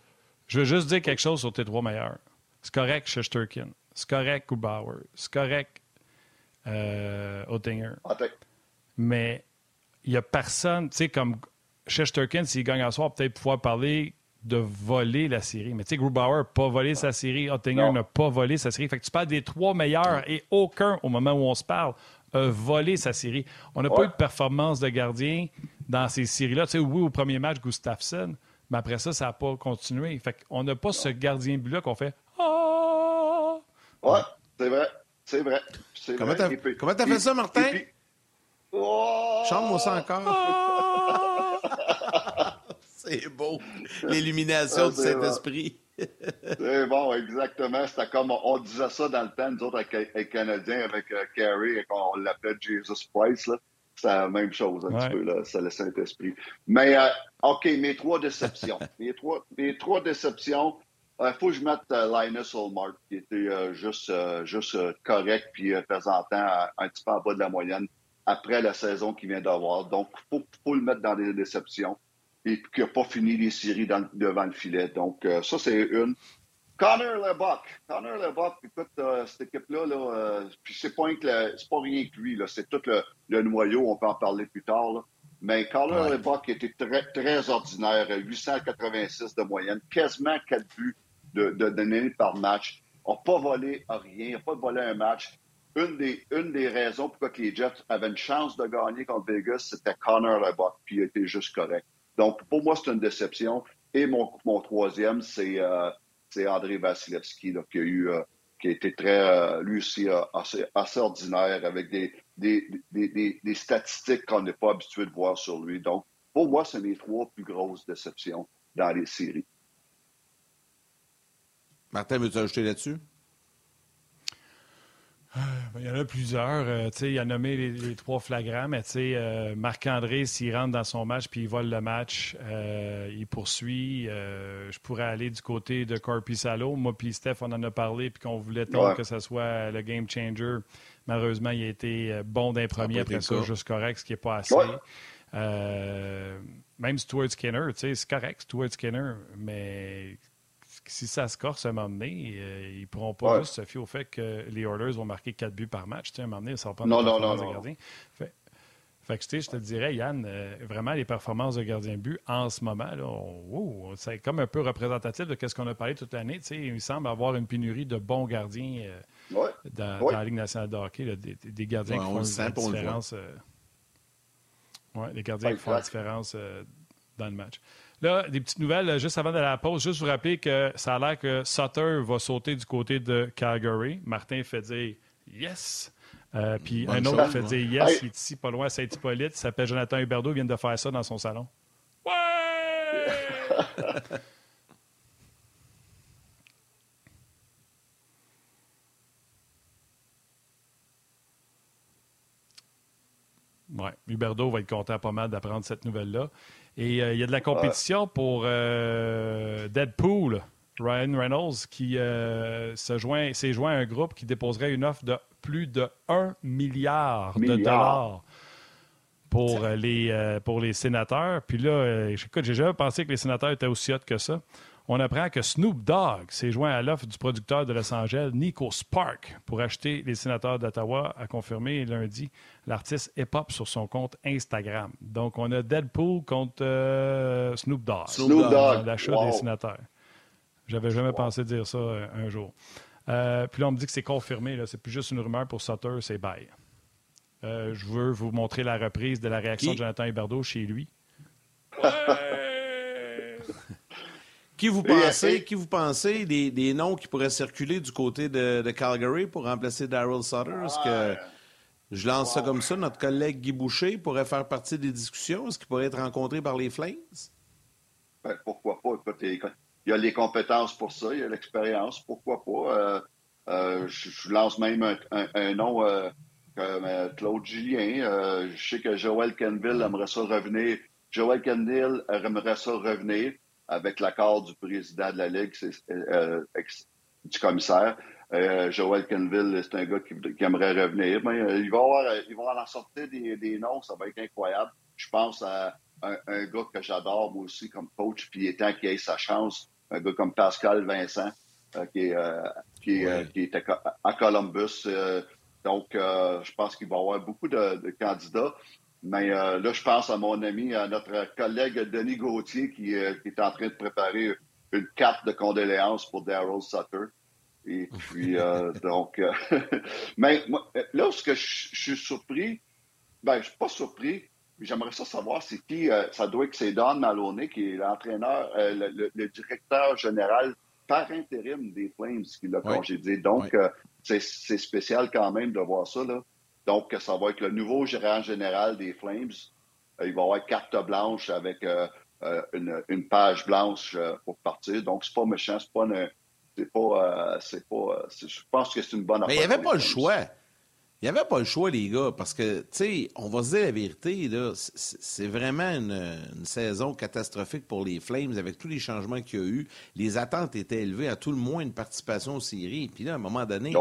je veux juste dire quelque chose sur tes trois meilleurs. C'est correct, Shesterkin. C'est correct, Grubauer. C'est correct, Ottinger. Mais il n'y a personne, tu sais, comme Shesterkin, s'il gagne à soir, peut-être pouvoir parler de voler la série. Mais tu sais, Grubauer n'a pas volé sa série, Ottinger n'a pas volé sa série. Fait que tu parles des trois meilleurs et aucun, au moment où on se parle, a volé sa série. On n'a pas eu de performance de gardien dans ces séries-là. Tu sais, oui, au premier match, Gustafsson, mais après ça, ça n'a pas continué. Fait qu'on n'a pas ce gardien but-là qu'on fait Ah! Ouais, c'est vrai. C'est vrai. Comment t'as fait ça, Martin? Oh! Chante-moi ça encore. C'est beau. *laughs* L'illumination du Saint-Esprit. *laughs* c'est bon, exactement. C'était comme on, disait ça dans le temps, nous autres, avec les Canadiens, avec euh, Carey, on l'appelait Jesus Price. C'est la même chose, un petit peu, là. C'est le Saint-Esprit. Mais, euh, OK, mes trois déceptions. *laughs* mes, trois, mes trois déceptions. Il euh, faut que je mette Linus Olmark, qui était juste, juste correct, puis présentant un petit peu en bas de la moyenne après la saison qu'il vient d'avoir. Donc, il faut, le mettre dans les déceptions et qu'il n'a pas fini les séries devant le filet. Donc, euh, ça, c'est une. Connor Lebock. Connor Lebock, écoute, euh, cette équipe-là, là, euh, puis c'est pas, pas rien que lui, c'est tout le, noyau, on peut en parler plus tard. Mais Connor ouais. Lebock était très, très ordinaire, 886 de moyenne, quasiment 4 buts de, de, par match. n'a pas volé à rien, n'a pas volé un match une des, une des raisons pourquoi les Jets avaient une chance de gagner contre Vegas, c'était Connor Lebock, puis il était juste correct. Donc, pour moi, c'est une déception. Et mon, mon troisième, c'est euh, André Vasilevski, qui a eu euh, qui a été très, euh, lui aussi, assez, assez, ordinaire, avec des, des, des, des statistiques qu'on n'est pas habitué de voir sur lui. Donc, pour moi, c'est mes trois plus grosses déceptions dans les séries. Martin, veux-tu ajouter là-dessus? Ben, il y en a plusieurs. Euh, il a nommé les, trois flagrants, mais euh, Marc-André, s'il rentre dans son match puis il vole le match, euh, il poursuit. je pourrais aller du côté de Corpi Salo. Moi puis Steph, on en a parlé puis qu'on voulait tant que ce soit le game changer. Malheureusement, il a été bon d'un premier, après ça, juste correct, ce qui n'est pas assez. même Stuart Skinner, c'est correct, Stuart Skinner, mais si ça se corse à un moment donné, euh, ils ne pourront pas juste se fier au fait que les Oilers vont marquer 4 buts par match. Tu sais, un moment donné, ça va pas non, non, non, non. gardien. Fait, fait que, je te dirais, Yann, euh, vraiment, les performances de gardien but en ce moment, là, c'est comme un peu représentatif de ce qu'on a parlé toute l'année. Tu sais, il semble avoir une pénurie de bons gardiens euh, dans, la Ligue nationale de hockey, des, gardiens qui font la différence. les gardiens qui font la différence dans le match. Là, des petites nouvelles, juste avant de la pause, juste vous rappeler que ça a l'air que Sutter va sauter du côté de Calgary. Martin fait dire yes. Euh, puis un autre fait dire yes, il est ici, pas loin à Saint-Hippolyte. Il s'appelle Jonathan Huberdeau, il vient de faire ça dans son salon. Ouais! *laughs* Oui, Huberdeau va être content pas mal d'apprendre cette nouvelle-là. Et euh, il y a de la compétition pour euh, Deadpool, Ryan Reynolds, qui euh, s'est joint, joint à un groupe qui déposerait une offre de plus de 1 milliard, de dollars pour les, pour les sénateurs. Puis là, écoute, j'ai jamais pensé que les sénateurs étaient aussi hot que ça on apprend que Snoop Dogg s'est joint à l'offre du producteur de Los Angeles, Nico Spark, pour acheter les sénateurs d'Ottawa, a confirmé lundi l'artiste hip-hop sur son compte Instagram. Donc, on a Deadpool contre euh, Snoop Dogg. Snoop Dogg. L'achat des sénateurs. J'avais jamais pensé dire ça euh, un jour. Euh, puis là, on me dit que c'est confirmé. C'est plus juste une rumeur pour Sutter, c'est bail. je veux vous montrer la reprise de la réaction de Jonathan Huberdeau chez lui. *laughs* Qui vous pensez, qui vous pensez des, noms qui pourraient circuler du côté de, Calgary pour remplacer Daryl Sutter? Est-ce que je lance ça comme ça? Notre collègue Guy Boucher pourrait faire partie des discussions? Est-ce qu'il pourrait être rencontré par les Flames? Ben, pourquoi pas? il y a les compétences pour ça, il y a l'expérience. Pourquoi pas? Euh, euh, je, lance même un, nom. Euh, comme Claude Julien. Je sais que Joël Kenville aimerait ça revenir. Joël Kenville aimerait ça revenir avec l'accord du président de la Ligue, euh, du commissaire. Joël Kenville, c'est un gars qui, aimerait revenir. Mais, il, va avoir, il va en sortir des, des, noms, ça va être incroyable. Je pense à un, gars que j'adore, moi aussi, comme coach, puis il est temps qu'il ait sa chance. Un gars comme Pascal Vincent, qui, est, qui, qui était à Columbus. Donc, euh, je pense qu'il va y avoir beaucoup de, candidats. Mais euh, là, je pense à mon ami, à notre collègue Denis Gauthier, qui, euh, est en train de préparer une carte de condoléances pour Daryl Sutter. Et puis, *laughs* donc, *laughs* mais moi, là, ce que je, suis surpris, ben, je suis pas surpris, mais j'aimerais ça savoir c'est qui, ça doit être c'est Don Maloney, qui est l'entraîneur, le, directeur général par intérim des Flames, qui l'a congédié. Donc, c'est spécial quand même de voir ça. Là. Donc, ça va être le nouveau gérant général des Flames. Euh, il va avoir carte blanche avec euh, euh, une, page blanche pour partir. Donc, c'est pas méchant, c'est pas c'est pas, c'est pas, je pense que c'est une bonne. Mais il n'y avait pas le choix. Il n'y avait pas le choix, les gars, parce que, tu sais, on va se dire la vérité, là, c'est vraiment une, saison catastrophique pour les Flames avec tous les changements qu'il y a eu. Les attentes étaient élevées à tout le moins une participation aux séries. Puis là, à un moment donné,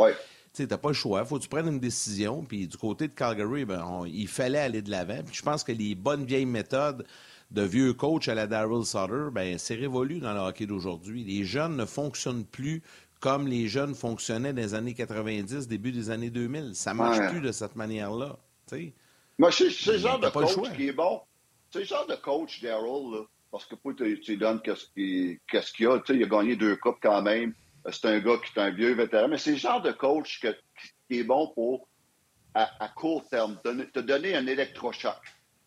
tu n'as pas le choix. faut que tu prennes une décision. Puis du côté de Calgary, ben, il fallait aller de l'avant. Puis je pense que les bonnes vieilles méthodes de vieux coach à la Daryl Sutter, ben, c'est révolu dans le hockey d'aujourd'hui. Les jeunes ne fonctionnent plus comme les jeunes fonctionnaient dans les années 90, début des années 2000. Ça ne marche plus de cette manière-là. Moi, c'est le genre de coach qui est bon. C'est le genre de coach, Daryl, parce que tu, tu donnes qu'est-ce qu'il a. il a gagné deux coupes quand même. C'est un gars qui est un vieux vétéran, mais c'est le genre de coach qui est bon pour, à, court terme, te donner un électrochoc.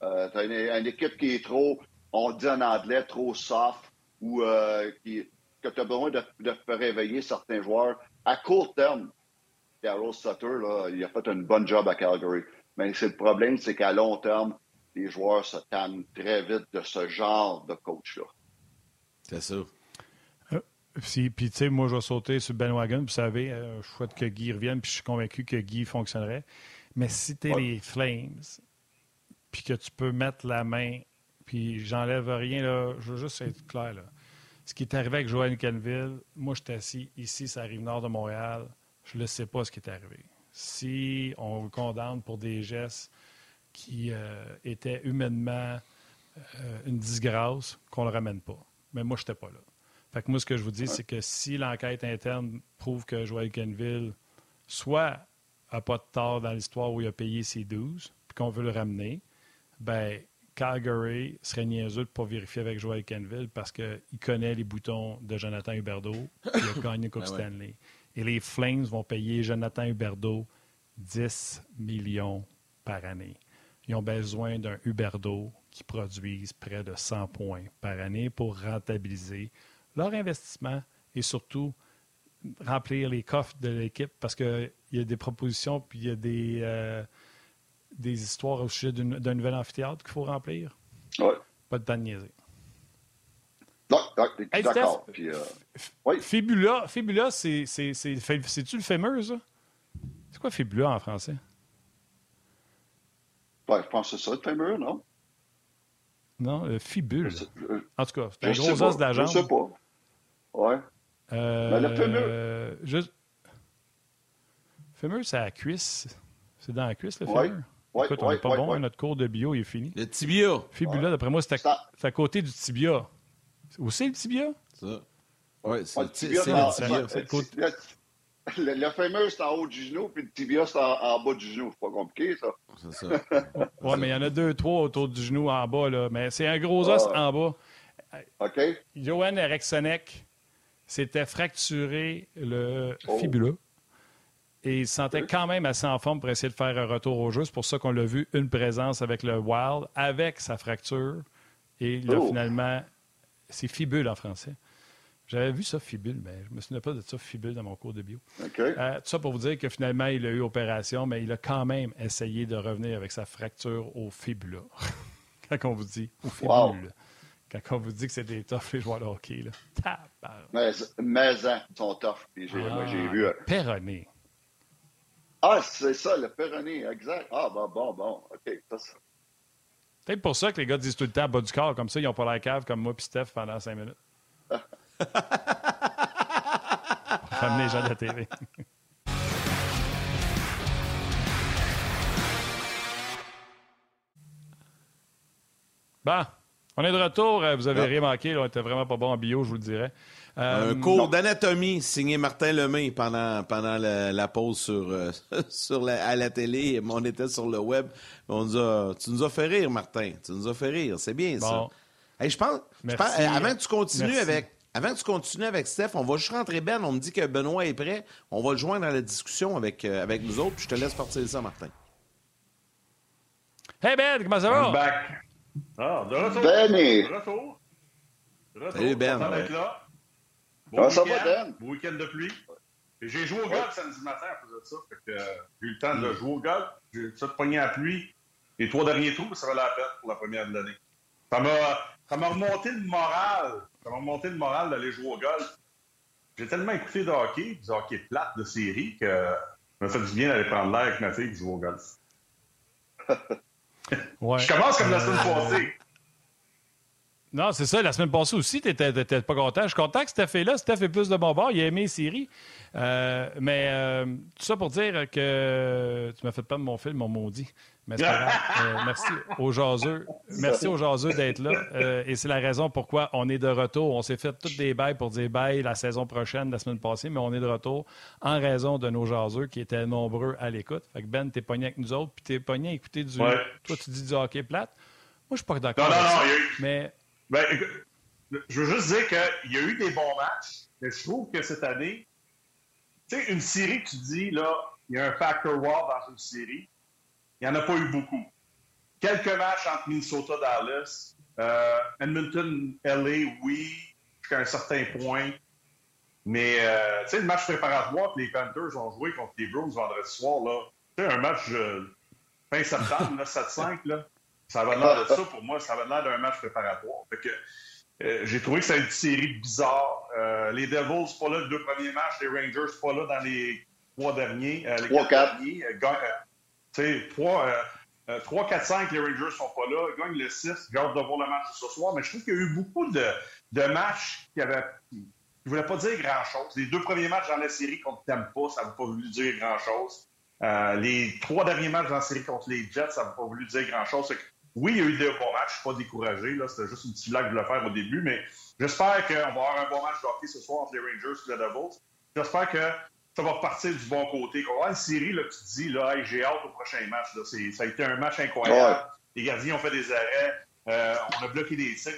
Euh, une, équipe qui est trop, on dit en anglais, trop soft ou euh, que tu as besoin de, faire réveiller certains joueurs. À court terme, Daryl Sutter, il a fait un bon job à Calgary. Mais c'est le problème, c'est qu'à long terme, les joueurs se tannent très vite de ce genre de coach-là. C'est ça. Euh, puis, tu sais, moi, je vais sauter sur Ben Wagon. Vous savez, euh, je souhaite que Guy revienne, puis je suis convaincu que Guy fonctionnerait. Mais si tu es les Flames, puis que tu peux mettre la main, puis j'enlève rien, là, je veux juste être clair, là ce qui est arrivé avec Joël Canville, moi, je suis assis ici, ça arrive nord de Montréal. Je ne sais pas ce qui est arrivé. Si on le condamne pour des gestes qui euh, étaient humainement euh, une disgrâce, qu'on ne le ramène pas. Mais moi, je n'étais pas là. Fait que moi, ce que je vous dis, c'est que si l'enquête interne prouve que Joël Canville soit n'a pas de tort dans l'histoire où il a payé ses 12, puis qu'on veut le ramener, ben Calgary serait niaiseux de ne pas vérifier avec Joel Kenville parce qu'il connaît les boutons de Jonathan Huberdeau. Il a gagné *coughs* Coupe ben Stanley. Et les Flames vont payer Jonathan Huberdeau 10 millions par année. Ils ont besoin d'un Huberdeau qui produise près de 100 points par année pour rentabiliser leur investissement et surtout remplir les coffres de l'équipe parce qu'il y a des propositions puis il y a des. Euh, des histoires au sujet d'un nouvel amphithéâtre qu'il faut remplir. Oui. Pas de temps de niaiser. D'accord. Euh, Fibula, Fibula c'est-tu le fameux, ça? C'est quoi Fibula en français? Ouais, je pense que c'est ça, le fameux, non? Non, le fibule. en tout cas, c'est un gros os jambe. Je sais pas. Ouais. Euh, ben, le fémur. Juste... Fémur, c'est à la cuisse. C'est dans la cuisse, le fémur? Écoute, on n'est pas bon, notre cours de bio, il est fini. Le tibia. Fibula, d'après moi, c'est à, côté du tibia. Où c'est le tibia? Ça. Oui, c'est le tibia. Le, le, fameux, c'est en haut du genou, puis le tibia, c'est en, bas du genou. C'est pas compliqué, ça. C'est ça. *laughs* oui, mais il y en a deux, trois autour du genou en bas, là. Mais c'est un gros os ah. en bas. OK. Johan Erexonek s'était fracturé le oh. fibula. Et il se sentait quand même assez en forme pour essayer de faire un retour au jeu. C'est pour ça qu'on l'a vu une présence avec le Wild, avec sa fracture. Et là, oh. finalement, c'est fibule en français. J'avais vu ça, fibule, mais je ne me souvenais pas de ça, fibule, dans mon cours de bio. Euh, tout ça pour vous dire que finalement, il a eu opération, mais il a quand même essayé de revenir avec sa fracture au fibula. *laughs* quand on vous dit au fibule. Quand on vous dit que c'est des toughs, les joueurs de hockey. Là. Mais, mais ils sont tough. J'ai, ah, j'ai vu. Euh, Perronné. Ah, c'est ça, le Perronnet, exact. Ah, bon, bon, bon. OK, ça, ça. Peut-être pour ça que les gars disent tout le temps bas du corps, comme ça, ils n'ont pas la cave comme moi et Steph pendant cinq minutes. *laughs* Ramener les gens de la télé. bon, on est de retour. Euh, vous avez Ah. rien manqué. là. On était vraiment pas bon en bio, je vous le dirais. Euh, Un cours d'anatomie signé Martin Lemay pendant, pendant la, la pause sur, euh, *laughs* sur la, à la télé. On était sur le web. On nous a, tu nous as fait rire, Martin. Tu nous as fait rire. C'est bien ça. Hey, je pense, je pense- euh, avant que tu continues Merci. avec. Avant que tu continues avec Steph, on va juste rentrer Ben. On me dit que Benoît est prêt. On va le joindre à la discussion avec, euh, avec nous autres. Puis je te laisse partir ça, Martin. Hey Ben, comment ça I'm va? back. Ah, de retour. Benny. De retour. De retour. Salut, Ben. Content d'être là. Bon Comment ça week-end. va, Ben? Beau week-end de pluie. J'ai joué au golf samedi matin à cause de ça. Fait que, euh, j'ai eu le temps de jouer au golf. J'ai eu ça de pogner à la pluie. Les trois derniers trous, ça valait la peine pour la première de l'année. Ça m'a, ça m'a remonté le moral. Ça m'a remonté le moral d'aller jouer au golf. J'ai tellement écouté de hockey, du hockey plate de série, que ça m'a fait du bien d'aller prendre l'air avec ma fille et jouer au golf. *laughs* Je commence comme la semaine passée. Non, c'est ça. La semaine passée aussi, tu n'étais pas content. Je suis content que Steph est là. Steph est plus de bon bord. Il a aimé les séries. Euh, mais euh, tout ça pour dire que tu m'as fait perdre mon film, mon maudit. Mais c'est pas. *laughs* Euh, merci aux jaseux. Merci aux jaseux d'être là. Euh, et c'est la raison pourquoi on est de retour. On s'est fait toutes des bails pour dire bail la saison prochaine, la semaine passée, mais on est de retour en raison de nos jaseux qui étaient nombreux à l'écoute. Fait que Ben, t'es pogné avec nous autres, puis t'es pogné à écouter du. Ouais. Toi, tu dis du hockey plate. Moi, je suis pas d'accord. Non, non, non, Mais Ben, je veux juste dire qu'il y a eu des bons matchs, mais je trouve que cette année, tu sais, une série que tu dis, là, il y a un factor wow dans une série, il n'y en a pas eu beaucoup. Quelques matchs entre Minnesota Dallas, euh, Edmonton, LA, oui, jusqu'à un certain point. Mais, euh, tu sais, le match préparatoire que les Panthers ont joué contre les Bruins vendredi soir, là, tu sais, un match euh, fin septembre, là, *laughs* 7-5, là, ça avait l'air de ça pour moi, ça avait l'air d'un match préparatoire. Fait que, euh, j'ai trouvé que c'était une série bizarre. Euh, les Devils, pas là les deux premiers matchs. Les Rangers, pas là dans les trois derniers. euh, les Trois, quatre. derniers. Gagne- trois, 3, 4, 5, les Rangers sont pas là. Ils gagnent le 6. J'ai hâte de voir le match ce soir. Mais je trouve qu'il y a eu beaucoup de, de matchs qui avaient. qui ne voulaient pas dire grand-chose. Les deux premiers matchs dans la série contre Tampa, ça n'a pas voulu dire grand-chose. Les trois derniers matchs dans la série contre les Jets, ça n'a pas voulu dire grand-chose. Oui, il y a eu des bons matchs. Je suis pas découragé. C'était juste une petite blague je voulais faire au début. Mais j'espère qu'on va avoir un bon match de hockey ce soir entre les Rangers et les Devils. J'espère que ça va repartir du bon côté. Va avoir une série là, tu te dis, là, Hey, j'ai hâte au prochain match. Là. Ça a été un match incroyable. Ouais. Les gardiens ont fait des arrêts. Euh, on a bloqué des tirs.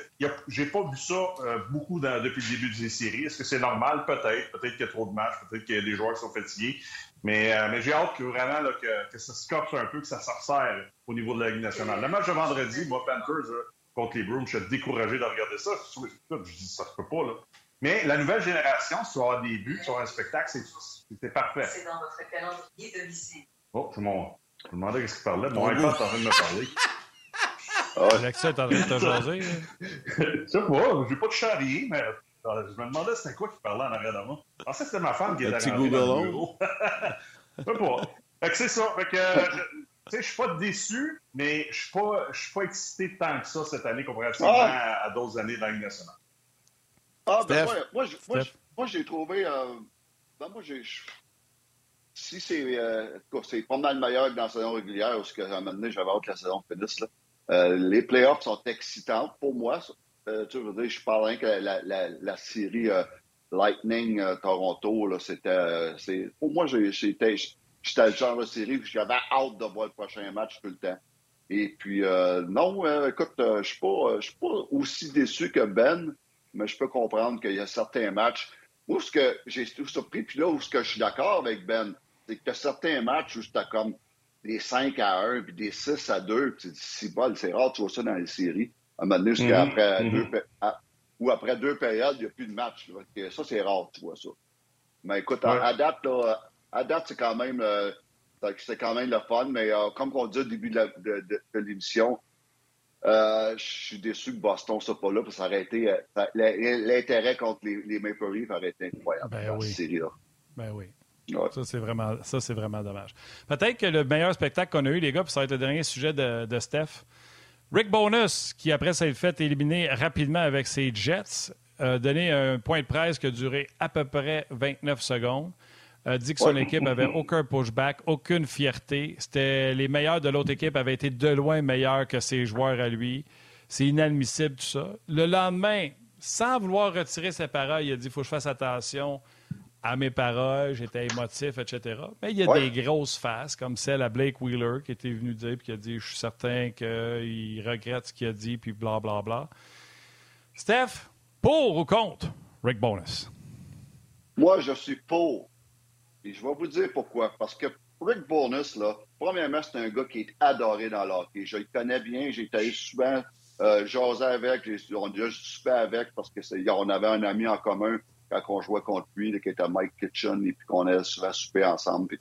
J'ai pas vu ça euh, beaucoup dans- depuis le début des séries. Est-ce que c'est normal? Peut-être. Peut-être qu'il y a trop de matchs. Peut-être qu'il y a des joueurs qui sont fatigués. Mais, euh, mais j'ai hâte que vraiment là, que, que ça se corse un peu, que ça se resserre au niveau de la Ligue nationale. Le match de vendredi, moi, Panthers là, contre les Bruins, je suis découragé de regarder ça. Je, dis ça se peut pas. Là. Mais la nouvelle génération, si tu vas avoir des buts, tu vas avoir un spectacle, c'est- parfait. C'est dans votre calendrier de lycée. Oh, c'est mon. Je me demandais ce qu'il parlait. Mon iPad est en train de me parler. Alexa est en train de te jaser. *laughs* Je sais pas, j'ai pas de charrier, mais je me demandais c'était quoi qui parlait en arrière de moi. Je pensais que c'était ma femme qui était petit rentrée dans Google le Home. *laughs* bureau. Pas. Fait que c'est ça. Fait que, euh, je- tu sais, je suis pas déçu, mais je suis pas, je suis pas excité tant que ça cette année comparativement Ah. à, à d'autres années dans la Ligue nationale. Ah, ben, Steph? moi, moi, je- moi, Steph? je- moi, j'ai trouvé. euh, ben, moi, j'ai. je- Si c'est. euh, en tout cas, c'est pas mal meilleur que dans la saison régulière, parce qu'à un moment donné, j'avais hâte que la saison finisse. Là. Euh, les playoffs sont excitants pour moi. Euh, tu veux dire, je parle rien que la, la, la série euh, Lightning euh, Toronto, là, c'était. pour moi, j'étais le genre de série où j'avais hâte de voir le prochain match tout le temps. Et puis, non, écoute, je je suis pas aussi déçu que Ben, mais je peux comprendre qu'il y a certains matchs. Moi, ce que j'ai surpris, puis là où ce que je suis d'accord avec Ben, c'est que certains matchs où c'était comme des 5 à 1, puis des 6 à 2, puis tu dis, c'est rare, tu vois ça dans les séries. À un moment donné, jusqu'à Mhm, après mhm. deux, à- ou après deux périodes, il n'y a plus de match. là. Ça, c'est rare, tu vois ça. Mais écoute, à- Ouais. à, date, là, à date, c'est quand même euh, c'est quand même le fun, mais euh, comme on dit au début de l'émission, euh, je suis déçu que Boston ne soit pas là, parce que ça aurait été. l'intérêt contre les, les Maple Leafs aurait été incroyable Ben dans oui. cette série-là. Ben oui. Ouais. Ça, c'est vraiment, ça, c'est vraiment dommage. Peut-être que le meilleur spectacle qu'on a eu, les gars, puis ça va être le dernier sujet de, de Steph. Rick Bonus, qui après s'est fait éliminer rapidement avec ses Jets, a donné un point de presse qui a duré à peu près 29 secondes. A dit que son Ouais. équipe avait aucun pushback, aucune fierté. C'était les meilleurs de l'autre équipe avaient été de loin meilleurs que ses joueurs à lui. C'est inadmissible tout ça. Le lendemain, sans vouloir retirer ses paroles, il a dit il faut que je fasse attention à mes paroles, j'étais émotif, etc. Mais il y a Ouais. des grosses faces, comme celle à Blake Wheeler, qui était venu dire, puis qui a dit Je suis certain qu'il regrette ce qu'il a dit, puis blablabla. Bla, bla. Steph, pour ou contre Rick Bonus? Moi, je suis pour. Et je vais vous dire pourquoi. Parce que Rick Bonus, là, premièrement, c'est un gars qui est adoré dans l'hockey. Je le connais bien. J'ai été souvent euh, jaser avec. On a déjà soupé avec parce que c'est- on avait un ami en commun quand on jouait contre lui, qui était Mike Kitchen, et puis qu'on a souvent soupé ensemble.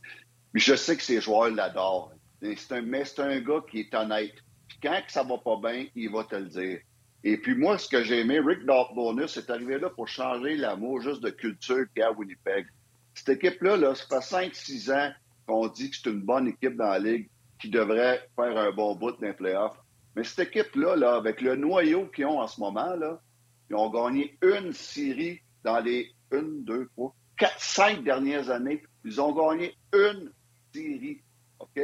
Puis, je sais que ses joueurs l'adorent. Mais c'est un gars qui est honnête. Puis quand ça va pas bien, il va te le dire. Et puis moi, ce que j'ai aimé, Rick Bonus est arrivé là pour changer l'amour juste de culture qu'il y a à Winnipeg. Cette équipe-là, là, ça fait 5-6 ans qu'on dit que c'est une bonne équipe dans la Ligue qui devrait faire un bon bout dans les playoffs. Mais cette équipe-là, là, avec le noyau qu'ils ont en ce moment, ils ont gagné une série dans les une, deux, trois, quatre, cinq dernières années. Ils ont gagné une série. OK?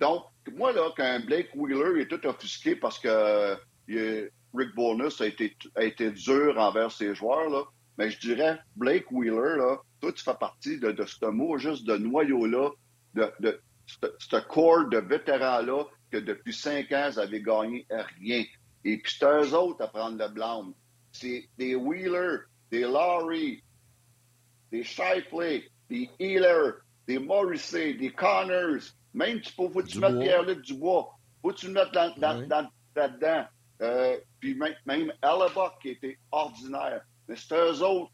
Donc, moi, là, quand Blake Wheeler est tout offusqué parce que euh, Rick Bonus a été, a été dur envers ses joueurs, là, mais je dirais, Blake Wheeler, là, toi, tu fais partie de, ce mot juste de noyau-là, de, de ce- ce corps de vétérans-là que depuis cinq ans, ils avaient gagné rien. Et puis c'est eux autres à prendre le blâme. C'est des Wheeler, des Laurie, des Shifley, des Healer, des Morrissey, des Connors. Même tu peux, faut que tu mettes Pierre-Luc Dubois. Faut que tu le mettes dans, dans, Oui. dans- là-dedans. Euh, puis même, même Hellebuck qui était ordinaire. Mais c'est eux autres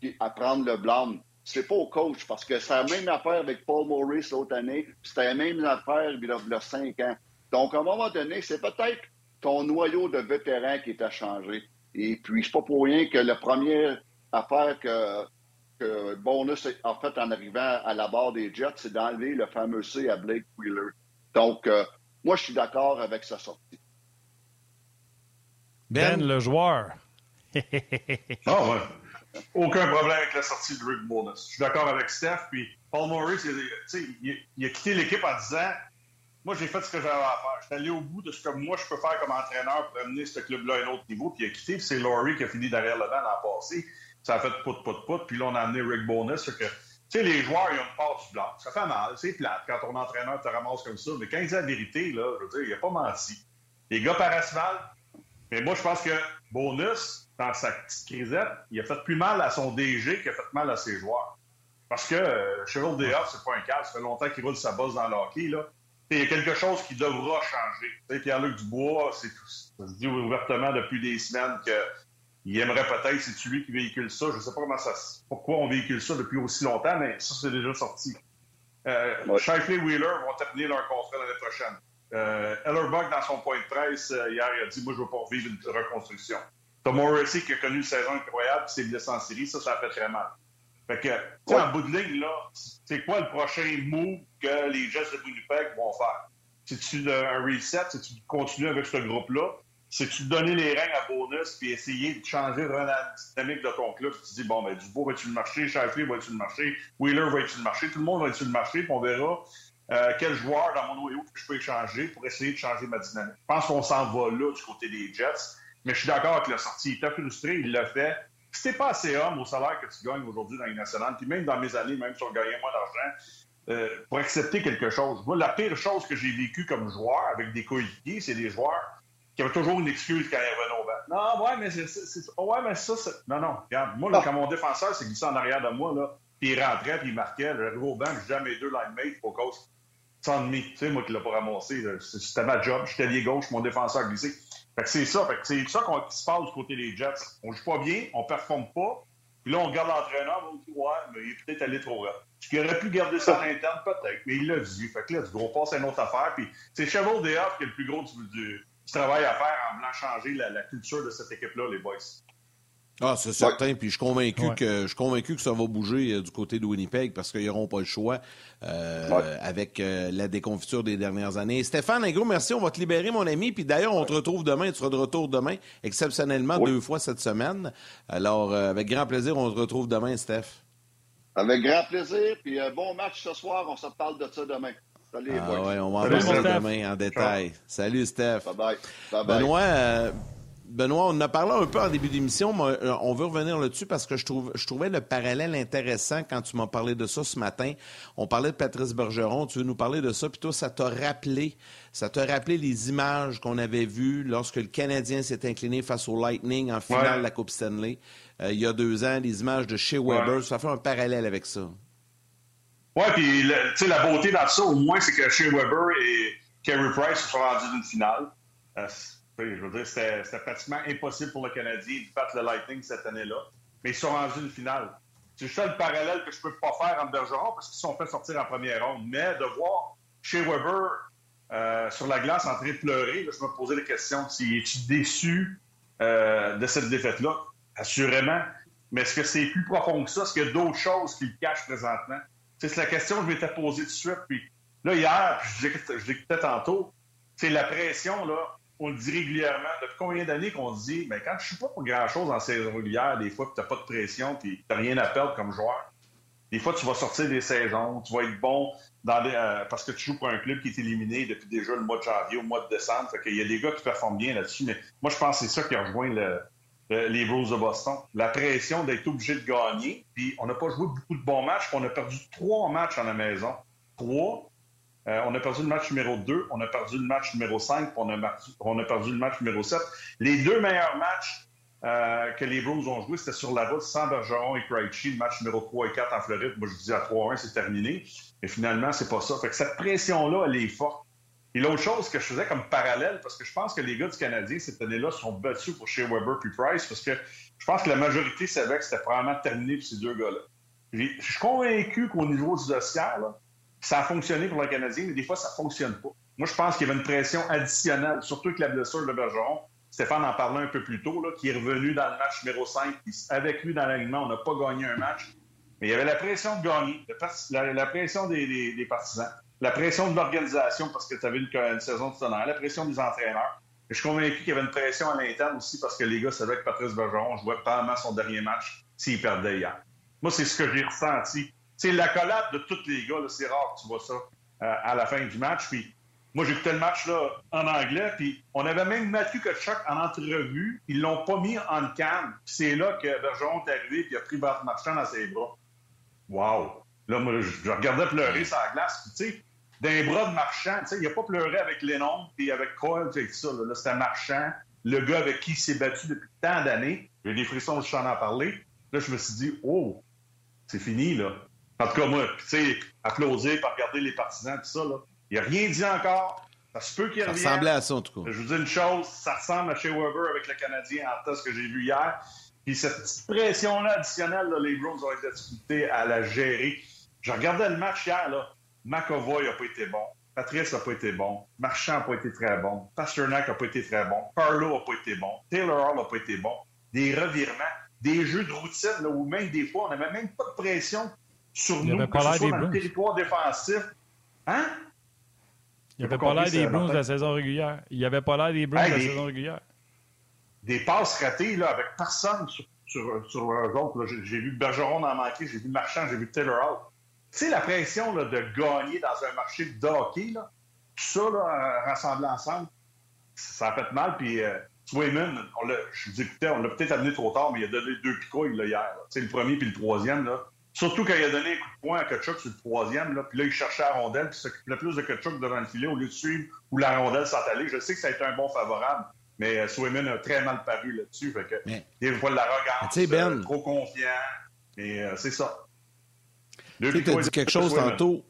qui, à prendre le blâme. C'est pas au coach, parce que c'est la même affaire avec Paul Maurice l'autre année, puis c'était la même affaire il y a, il y a cinq ans. Donc, à un moment donné, c'est peut-être ton noyau de vétérans qui est à changer. Et puis, c'est pas pour rien que la première affaire que, que Bonus a fait en arrivant à la barre des Jets, c'est d'enlever le fameux C à Blake Wheeler. Donc, euh, moi, je suis d'accord avec sa sortie. Ben, Ben, le joueur. Ah ouais. Aucun problème avec la sortie de Rick Bonus. Je suis d'accord avec Steph. Puis Paul Maurice, il a quitté l'équipe en disant Moi, j'ai fait ce que j'avais à faire. Je suis allé au bout de ce que moi, je peux faire comme entraîneur pour amener ce club-là à un autre niveau. Puis il a quitté. Puis c'est Laurie qui a fini derrière le banc l'an passé. Ça a fait pout, pout, pout. Puis là, on a amené Rick Bonus. Tu sais, les joueurs, ils ont une part du blanc. Ça fait mal. C'est plate quand ton entraîneur te ramasse comme ça. Mais quand il dit la vérité, là, je veux dire, il n'a pas menti. Les gars paraissent mal. Mais moi, je pense que Bonus, dans sa petite crisette, il a fait plus mal à son DG qu'il a fait mal à ses joueurs. Parce que euh, Cheryl c'est pas un cas. Ça fait longtemps qu'il roule sa bosse dans le hockey. Là. Il y a quelque chose qui devra changer. Pierre-Luc Dubois, c'est tout. Ça se dit ouvertement depuis des semaines qu'il aimerait peut-être, c'est lui qui véhicule ça. Je ne sais pas comment ça, pourquoi on véhicule ça depuis aussi longtemps, mais ça, c'est déjà sorti. Euh, Ouais. Shifley Wheeler vont terminer leur contrat l'année prochaine. Euh, Ellerbuck, dans son point de presse euh, hier, il a dit Moi, je veux pas revivre une reconstruction. Tom Morrissey, qui a connu une saison incroyable, puis s'est blessé en série, ça, ça a fait très mal. Fait que, tu sais, Ouais. en bout de ligne, là, c'est quoi le prochain move que les Jets de Winnipeg vont faire? C'est-tu un reset? C'est-tu continuer avec ce groupe-là? C'est-tu donner les règnes à bonus puis essayer de changer vraiment la dynamique de ton club? Tu te dis, bon, ben, Dubois va-tu le marcher? Shifley va-tu le marcher? Wheeler va-tu le marcher? Tout le monde va-tu le marcher? Puis on verra euh, quel joueur dans mon noyau que je peux échanger pour essayer de changer ma dynamique. Je pense qu'on s'en va là du côté des Jets, mais je suis d'accord avec la sortie. Il était frustré, il l'a fait. Si t'es pas assez homme au salaire que tu gagnes aujourd'hui dans les nationales, puis même dans mes années, même si on gagnait moins d'argent, euh, pour accepter quelque chose. Moi, la pire chose que j'ai vécue comme joueur avec des coéquipiers, c'est des joueurs qui avaient toujours une excuse quand ils revenaient au banc. Non, ouais, mais c'est, c'est- c'est- ouais, mais ça, c'est... Non, non, regarde, moi, là, Ah. quand mon défenseur s'est glissé en arrière de moi, là, puis il rentrait, puis il marquait, j'arrivais au banc, à mes deux line mates pour cause sans demi. Tu sais, moi qui l'ai pas ramassé, là, c'était ma job, j'étais lié gauche, mon défenseur glissé. C'est ça, c'est ça qu'on, qui se passe du côté des Jets. On joue pas bien, on performe pas, puis là, on regarde l'entraîneur, on dit, ouais, mais il est peut-être allé trop rap. Ce qui aurait pu garder ça à l'interne, peut-être, mais il l'a dit. Fait que là, gros passe à une autre affaire, puis c'est Cheval Déoff qui a le plus gros du travail à faire en voulant changer la, la culture de cette équipe-là, les boys. Ah, c'est certain. Puis je suis convaincu Ouais. que je suis convaincu que ça va bouger euh, du côté de Winnipeg parce qu'ils n'auront pas le choix euh, Ouais. avec euh, la déconfiture des dernières années. Stéphane, un gros merci. On va te libérer, mon ami. Puis d'ailleurs, on te retrouve demain. Tu seras de retour demain, exceptionnellement deux fois cette semaine. Alors, euh, avec grand plaisir, on te retrouve demain, Steph. Avec grand plaisir. Puis euh, bon match ce soir. On se parle de ça demain. Salut, Ah ouais, on va en parler demain en détail. Salut, Steph. Bye bye. Bye bye. Benoît, euh, Benoît, on en a parlé un peu en début d'émission, mais euh, on veut revenir là-dessus parce que je, trouve, je trouvais le parallèle intéressant quand tu m'as parlé de ça ce matin. On parlait de Patrice Bergeron, tu veux nous parler de ça, puis toi, ça t'a rappelé, ça t'a rappelé les images qu'on avait vues lorsque le Canadien s'est incliné face au Lightning en finale Ouais. de la Coupe Stanley euh, il y a deux ans, les images de chez Ouais. Weber, ça fait un parallèle avec ça. Ouais, puis le- tu sais, la beauté dans ça, au moins, c'est que Shea Weber et Carey Price se sont rendus d'une finale. Euh, je veux dire, c'était pratiquement impossible pour le Canadien de battre le Lightning cette année-là. Mais ils sont rendus d'une finale. C'est le parallèle que je peux pas faire entre Bergeron parce qu'ils sont fait sortir en première ronde. Mais de voir Shea Weber euh, sur la glace en train de pleurer, je me posais la question si es-tu déçu euh, de cette défaite-là? Assurément. Mais est-ce que c'est plus profond que ça? Est-ce qu'il y a d'autres choses qui le cachent présentement? C'est la question que je m'étais posée tout de suite. Puis là, hier, puis je l'écoutais tantôt, c'est la pression, là, on le dit régulièrement. Depuis combien d'années qu'on dit, mais quand je suis pas pour grand-chose en saison régulière, des fois, puis t'as pas de pression, puis t'as rien à perdre comme joueur, des fois, tu vas sortir des saisons, tu vas être bon dans euh, parce que tu joues pour un club qui est éliminé depuis déjà le mois de janvier au mois de décembre. Qu'il y a des gars qui performent bien là-dessus. Mais moi, je pense que c'est ça qui a rejoint le- le- les Blues de Boston. La pression d'être obligé de gagner. On n'a pas joué beaucoup de bons matchs. puis on a perdu trois matchs à la maison. Trois. Euh, on a perdu le match numéro 2, on a perdu le match numéro 5, puis on a, on a perdu le match numéro 7. Les deux meilleurs matchs euh, que les Blues ont joués, c'était sur la route sans Bergeron et Krejci, le match numéro 3 et 4 en Floride. Moi, je disais à 3-1, c'est terminé. Mais finalement, c'est pas ça. Fait que cette pression-là, elle est forte. Et l'autre chose que je faisais comme parallèle, parce que je pense que les gars du Canadien, cette année-là, sont battus pour chez Weber puis Price, parce que je pense que la majorité savait que c'était probablement terminé pour ces deux gars-là. Je suis convaincu qu'au niveau du Oscar, là, ça a fonctionné pour le Canadien, mais des fois, ça fonctionne pas. Moi, je pense qu'il y avait une pression additionnelle, surtout avec la blessure de Bergeron. Stéphane en parlait un peu plus tôt, là, qui est revenu dans le match numéro 5. puis Avec lui dans l'alignement, on n'a pas gagné un match. Mais il y avait la pression de gagner, la, pression des partisans, la pression de l'organisation parce que tu avais une, une saison de tonnerre, la pression des entraîneurs. Et je suis convaincu qu'il y avait une pression à l'interne aussi parce que les gars savaient que Patrice Bergeron jouait probablement son dernier match s'il perdait hier. Moi, c'est ce que j'ai ressenti. C'est l'accolade de tous les gars. C'est rare que tu vois ça euh, à la fin du match. Puis moi, j'écoutais le match là, en anglais, puis on avait même Mathieu Kotchak en entrevue. Ils l'ont pas mis en cam. C'est là que Bergeron est arrivé puis a pris Bart Marchand dans ses bras. Wow! Là, moi, je, regardais pleurer sur la glace. Tu sais, d'un bras de Marchand, tu sais, il a pas pleuré avec Lennon puis avec Cole, puis ça. Là, Là, c'était Marchand, le gars avec qui il s'est battu depuis tant d'années. J'ai des frissons, je t'en en parler. Là, je me suis dit, oh, c'est fini, là. En tout cas, moi, tu sais, applaudir, par regarder les partisans, tout ça, là. Il a rien dit encore. Ça se peut qu'il Ça revienne. ressemblait à ça, en tout cas. Je vous dis une chose, ça ressemble à chez Weber avec le Canadien en tas que j'ai vu hier. Puis cette petite pression-là additionnelle, là, les Browns ont eu de la difficulté à la gérer. Je regardais le match hier, là. McAvoy n'a pas été bon. Patrice n'a pas été bon. Marchand n'a pas été très bon. Pasternak n'a pas été très bon. Carlo n'a pas été bon. Taylor Hall n'a pas été bon. Des revirements, des jeux de routine, là, où même des fois, on n'avait même pas de pression sur Il nous, que ce soit dans le territoire défensif. Hein? Il n'y J'ai avait pas l'air des Blues de la saison régulière. Il n'y avait pas l'air des Blues Hey, de la saison régulière. des passes ratées là, avec personne sur, sur, sur eux autres. J'ai, vu Bergeron en manquer, j'ai vu Marchand, j'ai vu Taylor Hall. Tu sais, la pression là, de gagner dans un marché de hockey, là, tout ça là, rassemblé ensemble, ça a fait mal. Puis euh, Swayman, on l'a, je vous écoutais, on l'a peut-être amené trop tard, mais il a donné deux là, hier. là. Tu sais, le premier puis le troisième. Là. Surtout quand il a donné un coup de poing à Kachuk sur le troisième, là, puis là, il cherchait la rondelle, puis s'occupait plus de Kachuk devant le filet au lieu de suivre où la rondelle s'en allait. Je sais que ça a été un bon favorable, mais euh, Swayman a très mal paru là-dessus. Fait que, Mais- des fois, de Mais l'arrogance, Ben- trop confiant, mais euh, c'est ça. Tu as dit quelque chose Swayman. tantôt.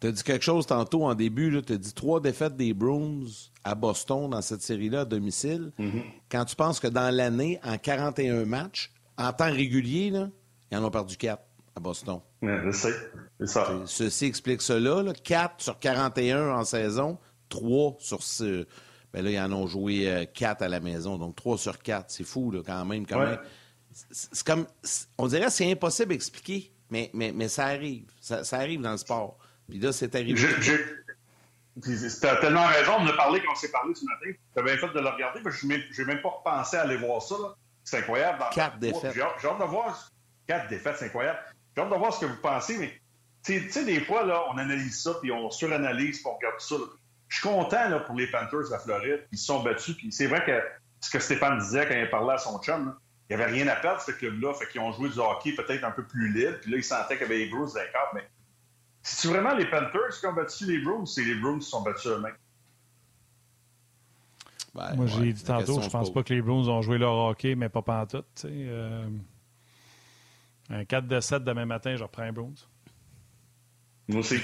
Tu as dit quelque chose tantôt en début. Tu as dit trois défaites des Bruins à Boston dans cette série-là à domicile. Mm-hmm. Quand tu penses que dans l'année, en 41 matchs, en temps régulier, là, ils en ont perdu quatre à Boston. Ouais, je sais, c'est ça. Ceci explique cela. là. 4 sur 41 en saison, 3 sur ce- Ben là, ils en ont joué 4 à la maison, donc 3 sur 4. C'est fou, là, quand même. Quand Ouais. même. C'est comme. On dirait que c'est impossible à expliquer, mais, mais, mais ça arrive. Ça, ça arrive dans le sport. Puis là, c'est arrivé. Puis T'as tellement raison de me parler quand on s'est parlé ce matin. T'as bien fait de le regarder, que je n'ai même pas repensé à aller voir ça. là. C'est incroyable. Dans Quatre défaites. J'ai hâte de voir. Quatre défaites, c'est incroyable. J'ai hâte de voir ce que vous pensez, mais tu sais- des fois, là, on analyse ça, puis on suranalyse, puis on regarde ça. là. Je suis content là, pour les Panthers de la Floride, puis ils se sont battus. Puis c'est vrai que ce que Stéphane disait quand il parlait à son chum, là, il n'y avait rien à perdre, ce club-là. Fait qu'ils ont joué du hockey peut-être un peu plus libre. Puis là, ils sentaient qu'il y avait les Bruins cartes. Mais c'est vraiment les Panthers qui ont battu les Bruins ou c'est les Bruins qui se sont battus eux-mêmes? Ben, Moi, ouais, j'ai dit tantôt, je se pense pas que les Bruins ont joué leur hockey, mais pas pantoute. tu sais, euh, un 4 de 7 demain matin, je reprends les Bruins. Moi aussi. *laughs*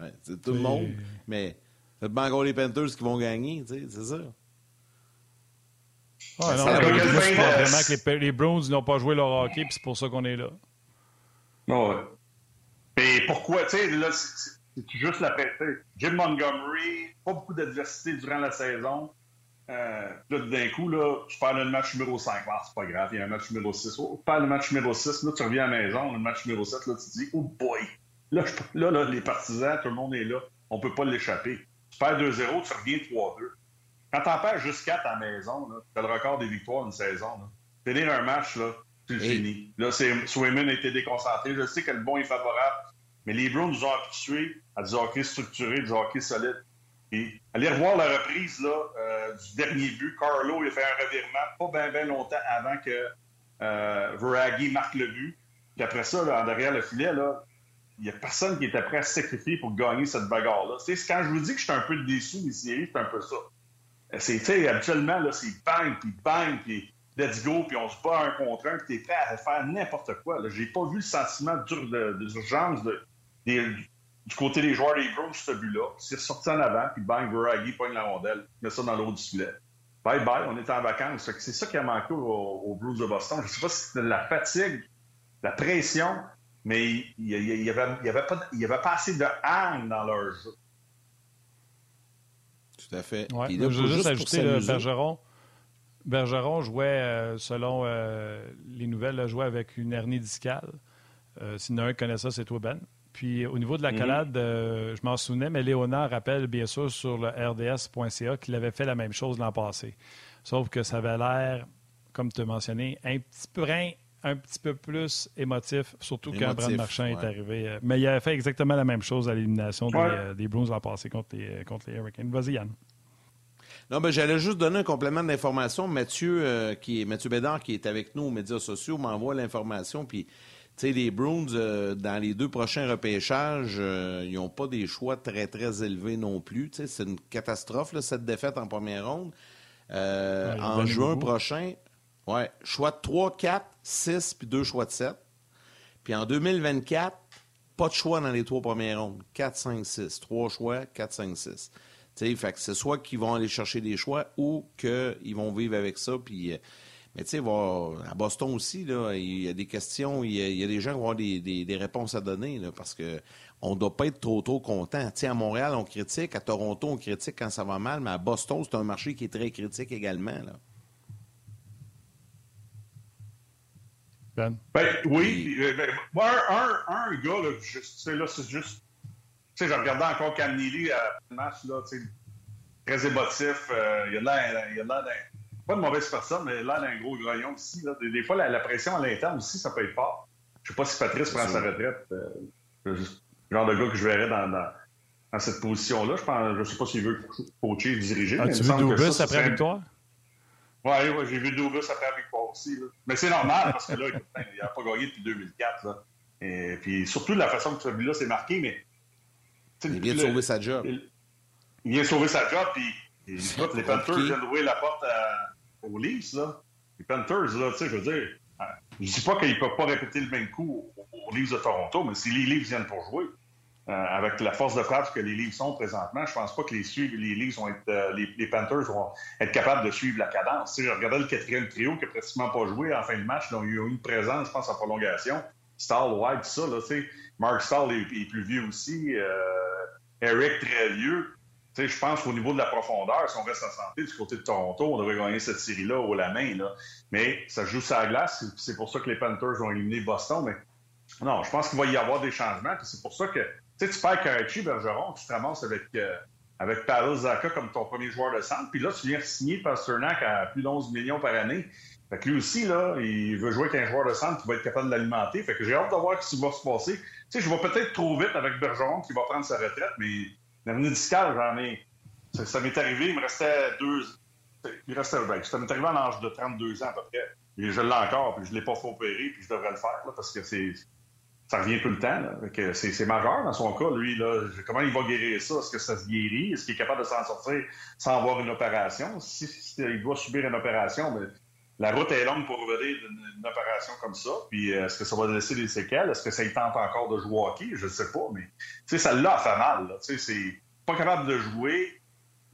Ouais, c'est tout le monde, mais c'est pas encore les Panthers qui vont gagner, tu sais, c'est ça. Ah, non, Ça moi, je pense vraiment que les, les Bruins n'ont pas joué leur hockey, puis c'est pour ça qu'on est là. Ouais. Mais pourquoi, tu sais, là, c'est- juste la Jim Montgomery, pas beaucoup d'adversité durant la saison. Euh, là, d'un coup, là, tu perds le match numéro 5. Ah, c'est pas grave, il y a un match numéro 6. Oh, tu perds le match numéro 6, là, tu reviens à la maison, le match numéro 7, là, tu te dis, oh boy! Là, je- là, là, les partisans, tout le monde est là. On peut pas l'échapper. Tu perds 2-0, tu reviens 3-2. Quand t'en perds juste 4 à la maison, t'as le record des victoires d'une saison. Finir un match, là, tu le Hey. finis. Là, c'est, Swayman a été déconcentré. Je sais que le bon est favorable, mais les Browns nous ont habitués à du hockey structuré, du hockey solide. Et allez revoir la reprise là, euh, du dernier but. Carlo il a fait un revirement pas bien longtemps avant que euh, marque le but. Puis après ça, là, derrière le filet, il n'y a personne qui était prêt à se sacrifier pour gagner cette bagarre-là. Quand je vous dis que je suis un peu déçu des séries, c'est un peu ça. Euh, C'est, habituellement, là, c'est bang, puis bang, puis let's go, puis on se bat un contre un, puis t'es prêt à faire n'importe quoi. J'ai pas vu le sentiment d'urgence de, du côté des joueurs des Browns, ce but-là. C'est sorti en avant, puis bang, Veragi pogne la rondelle, met ça dans l'eau du filet. Bye bye, on est en vacances. C'est ça qui a manqué aux, aux Blues de Boston. Je sais pas si c'était de la fatigue, la pression, mais il n'y il, avait, il y avait, pas- avait assez de hang dans leur jeu. Tout à fait. Ouais, je veux juste ajouter, là, s'amuser. Bergeron. Bergeron jouait, euh, selon euh, les nouvelles, jouait avec une hernie discale. Euh, S'il y en a un qui connaît ça, c'est toi, Ben. Puis au niveau de la Mhm. collade, euh, je m'en souvenais, mais Léonard rappelle bien sûr sur le rds.ca qu'il avait fait la même chose l'an passé. Sauf que ça avait l'air, comme tu as mentionné, un petit peu, un petit peu plus émotif, surtout quand Émotif, Brad Marchand est arrivé. Euh, Mais il avait fait exactement la même chose à l'élimination des, Ouais. euh, des Bruins l'an passé contre les, contre les Hurricanes. Vas-y, Yann. Non, ben, j'allais juste donner un complément d'information. Mathieu, euh, qui est, Mathieu Bédard, qui est avec nous aux médias sociaux, m'envoie l'information. Puis, sais, les Bruins, euh, dans les deux prochains repêchages, euh, ils n'ont pas des choix très, très élevés non plus. C'est une catastrophe, là, cette défaite en première ronde. Euh, Ouais, en juin beaucoup. prochain, ouais, choix de 3, 4, 6, puis deux choix de 7. Puis en 2024, pas de choix dans les trois premières rondes. 4, 5, 6. Trois choix, 4, 5, 6. Tu sais, fait que c'est soit qu'ils vont aller chercher des choix ou qu'ils vont vivre avec ça. Puis, euh, mais tu sais, à Boston aussi, là, il y a des questions, il y a, il y a des gens qui vont avoir des, des- des réponses à donner là, parce que on ne doit pas être trop, trop content. Tu sais, à Montréal, on critique, à Toronto, on critique quand ça va mal, mais à Boston, c'est un marché qui est très critique également. Là. Ben. Ben, oui. euh, ben, moi, un, un, un gars, là, je- tu sais, là, c'est juste. Tu sais, je regardais encore Cam Neely à le match, là, tu sais, très émotif. euh, il a l'air il a l'air d'un. Pas de mauvaise personne, mais il a l'air d'un gros grognon aussi. Là. Des, des fois, la, la pression à l'interne aussi, ça peut être fort. Je sais pas si Patrice prend sa retraite. euh, c'est juste le genre de gars que je verrais dans, dans, dans cette position-là. Je pense, je sais pas s'il veut coacher, diriger. mais il As-tu me vu après la victoire? oui, ouais, j'ai vu Dubus après la victoire aussi. là. Mais c'est normal parce que là, il n'a pas gagné depuis 2004. Là. Et puis surtout de la façon que celui-là s'est marqué, mais. tu Il vient de sauver sa job. il, il vient sauver sa job, puis les Panthers viennent d'ouvrir la porte à- aux Leafs. Là. Les Panthers, là, tu sais, je veux dire, euh, je dis pas qu'ils ne peuvent pas répéter le même coup aux, Leafs de Toronto, mais si les Leafs viennent pour jouer, euh, avec la force de frappe que les Leafs sont présentement, je pense pas que les, les Leafs vont être, euh, les, Panthers vont être capables de suivre la cadence. Tu sais, je regardais le quatrième trio qui n'a pratiquement pas joué en fin de match. Là, il y a eu une présence, je pense, en prolongation. Stahl, White, ça, là, tu sais. Mark Stahl est, plus vieux aussi. Eric, très vieux. Je pense qu'au niveau de la profondeur, si on reste en santé du côté de Toronto, on devrait gagner cette série-là au la main. Mais ça joue sur la glace. C'est pour ça que les Panthers ont éliminé Boston. Mais non, je pense qu'il va y avoir des changements. C'est pour ça que tu perds Karachi, Bergeron, tu te ramasses avec, euh, avec Zaka comme ton premier joueur de centre. Puis là, tu viens signer Pasternak à plus d'11 millions par année. Fait que lui aussi, là, il veut jouer avec un joueur de centre qui va être capable de l'alimenter. Fait que j'ai hâte de voir ce qui va se passer. Tu sais, je vais peut-être trop vite avec Bergeron qui va prendre sa retraite, mais l'avenir discal, j'en ai. Ça, m'est arrivé, il me restait deux. Il restait ben, Ça m'est arrivé à l'âge de 32 ans à peu près. Et je l'ai encore, puis je ne l'ai pas fait opérer, puis je devrais le faire, là, parce que c'est. Ça revient tout le temps. C'est majeur dans son cas, lui. Là. Comment il va guérir ça? Est-ce que ça se guérit? Est-ce qu'il est capable de s'en sortir sans avoir une opération? Si, il doit subir une opération, mais la route est longue pour revenir d'une opération comme ça. Puis euh, est-ce que ça va laisser des séquelles? Est-ce que ça y tente encore de jouer au hockey? Je ne sais pas, mais ça l'a fait mal. C'est pas capable de jouer.